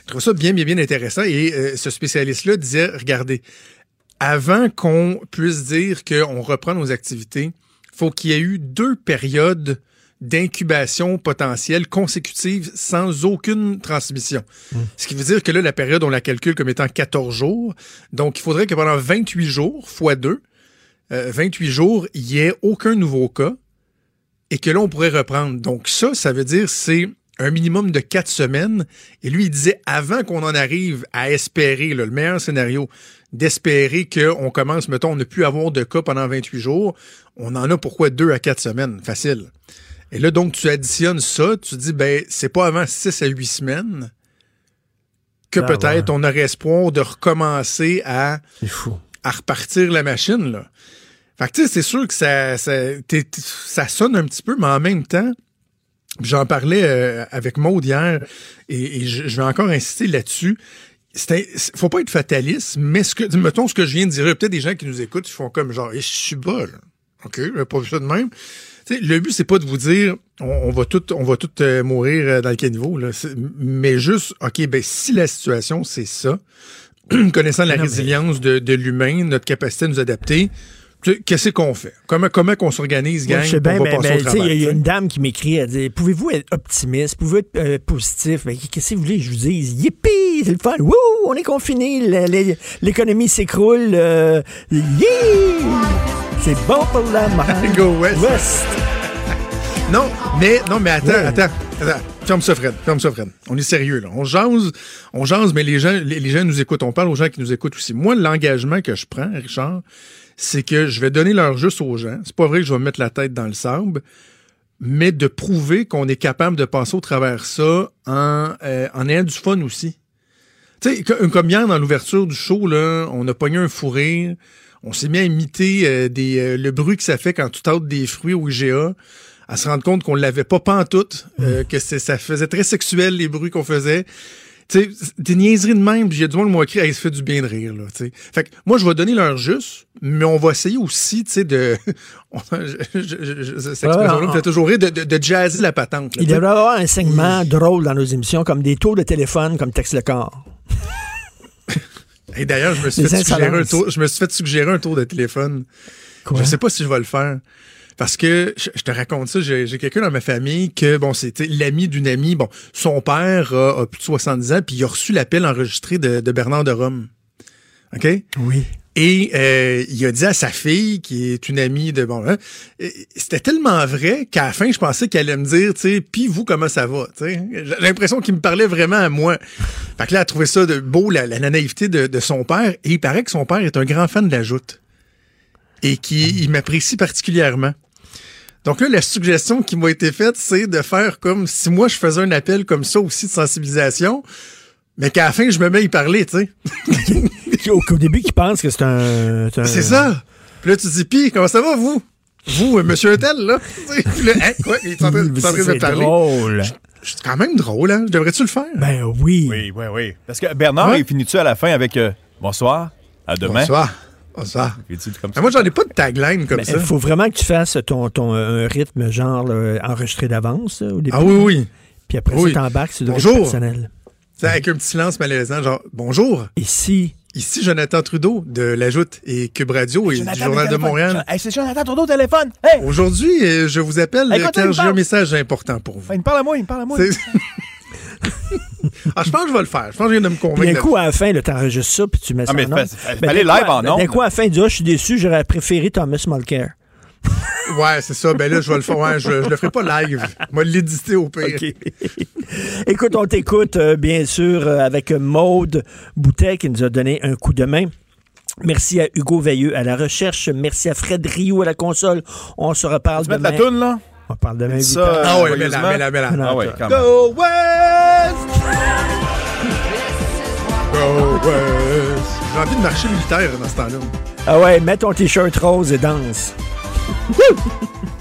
Je trouve ça bien, bien, bien intéressant. Et euh, ce spécialiste-là disait, regardez, avant qu'on puisse dire qu'on reprend nos activités, faut qu'il y ait eu deux périodes d'incubation potentielle consécutive sans aucune transmission. Ce qui veut dire que là, la période, on la calcule comme étant 14 jours. Donc, il faudrait que pendant 28 jours, fois 2, 28 jours, il n'y ait aucun nouveau cas et que là, on pourrait reprendre. Donc, ça, ça veut dire c'est un minimum de 4 semaines. Et lui, il disait, avant qu'on en arrive à espérer, là, le meilleur scénario, d'espérer qu'on commence, mettons, on ne plus avoir de cas pendant 28 jours, on en a pourquoi 2 à 4 semaines? Facile. Et là, donc, tu additionnes ça, tu dis, ben, c'est pas avant 6 à 8 semaines que Ah, peut-être on aurait espoir de recommencer à, à repartir la machine, là. Fait que, tu sais, c'est sûr que ça, ça, sonne un petit peu, mais en même temps, j'en parlais euh, avec Maud hier, et, et je, je vais encore insister là-dessus. c'est- faut pas être fataliste, mais ce que, mettons ce que je viens de dire, peut-être des gens qui nous écoutent, ils font comme genre, Eh, je suis bas, là. OK, pas vu ça de même. Le but, c'est pas de vous dire, on, on va tout, on va tout euh, mourir euh, dans le caniveau, là. Mais juste, OK, ben, si la situation, c'est ça, connaissant la Non, mais- résilience de, de l'humain, notre capacité à nous adapter, qu'est-ce qu'on fait? Comment, comment qu'on s'organise, gang, au tu sais, travail? il y a une dame qui m'écrit, elle dit Pouvez-vous être optimiste Pouvez-vous être euh, positif? Mais Qu'est-ce que vous voulez que je vous dise? Yippee C'est le fun Wouh On est confiné L'économie s'écroule euh, yeah! C'est bon pour la marque. Go West. Non, mais non, mais attends, Ouais. attends, attends. Ferme ça, Fred. Ferme ça, Fred. On est sérieux, là. On jase, on jase, mais les gens, les, les gens nous écoutent. On parle aux gens qui nous écoutent aussi. Moi, l'engagement que je prends, Richard, c'est que je vais donner leur juste aux gens. C'est pas vrai que je vais me mettre la tête dans le sable, mais de prouver qu'on est capable de passer au travers ça en, euh, en ayant du fun aussi. Tu sais, que- comme hier dans l'ouverture du show, là, on a pogné un fou rire. On s'est mis à imiter euh, des, euh, le bruit que ça fait quand tu tâtes des fruits au IGA, à se rendre compte qu'on l'avait pas pantoute, euh, que c'est- ça faisait très sexuel les bruits qu'on faisait. Tu sais, des niaiseries de même, puis il y a du monde qui m'a écrit, Hey, ça fait du bien de rire, là, tu sais. Fait que moi, je vais donner leur juste, mais on va essayer aussi, tu sais, de... je- je- cette expression-là me fait toujours rire, de, de, de jazzer la patente. là, Il devrait y avoir un segment drôle dans nos émissions, comme des tours de téléphone, comme Texte le corps. Et d'ailleurs, je me suis fait suggérer un tour, je me suis fait suggérer un tour de téléphone. Quoi? Je sais pas si je vais le faire. Parce que je, je te raconte ça, j'ai j'ai quelqu'un dans ma famille que bon, c'était l'ami d'une amie. Bon, son père a, a plus de 70 ans, puis il a reçu l'appel enregistré de, de Bernard de Rome. OK? Oui. Et euh, il a dit à sa fille, qui est une amie de bon, hein, c'était tellement vrai qu'à la fin, je pensais qu'elle allait me dire, tu sais, puis vous comment ça va, tu sais. J'ai l'impression qu'il me parlait vraiment à moi. Fait que là, elle a trouvé ça de beau la, la naïveté de, de son père, et il paraît que son père est un grand fan de la joute et qui il m'apprécie particulièrement. Donc là, la suggestion qui m'a été faite, c'est de faire comme si moi je faisais un appel comme ça aussi de sensibilisation, mais qu'à la fin je me mets à y parler, tu sais. Au, au début, qui pense que c'est un. un- C'est ça. Puis là, tu te dis, pis, comment ça va, vous? Vous, euh, monsieur Untel, là? Puis hein, quoi? Il est en train, il est en train de me C'est parler. drôle. Je- C'est quand même drôle, hein? Devrais-tu le faire? Ben oui. Oui, oui, oui. Parce que Bernard, Ouais. il finit-tu à la fin avec euh, bonsoir, à demain? Bonsoir. Comme ça? moi, j'en ai pas de tagline comme ça. Il faut vraiment que tu fasses ton, ton euh, rythme genre là, enregistré d'avance là, au début. Ah oui, oui. Puis après Oui. ça, t'embarques sur le personnel. Avec un petit silence malaisant, genre, bonjour. Ici. Ici, Jonathan Trudeau de La Joute et Cube Radio et du Journal de Montréal. Hey, c'est Jonathan Trudeau au téléphone. Hey! Aujourd'hui, euh, je vous appelle Hey, j'ai un message important pour vous. Il me parle à moi, il me parle à moi. Ah, je pense que je vais le faire. Je pense que je viens de me convaincre. d'un coup, à la fin, là, t'enregistres ça, puis tu mets ça Ah, mais en Ben, fallait d'un live coup, en ondes. D'un coup, à la fin, il dit, Ah, je suis déçu, j'aurais préféré Thomas Mulcair. Ouais, c'est ça. Ben là, je vais le faire. Ouais, je, je le ferai pas live. Moi, l'éditer au pire. Écoute, on t'écoute, euh, bien sûr, euh, avec Maude Boutet qui nous a donné un coup de main. Merci à Hugo Veilleux à la recherche. Merci à Fred Rio à la console. On se reparle Tu demain. la toune, là? On parle demain. Ça, 8 heures. Ah joyeusement. mets-la, mets-la, mets-la. Ah ouais, quand même. Go West! J'ai envie de marcher militaire dans ce temps-là. Ah ouais, mets ton t-shirt rose et danse.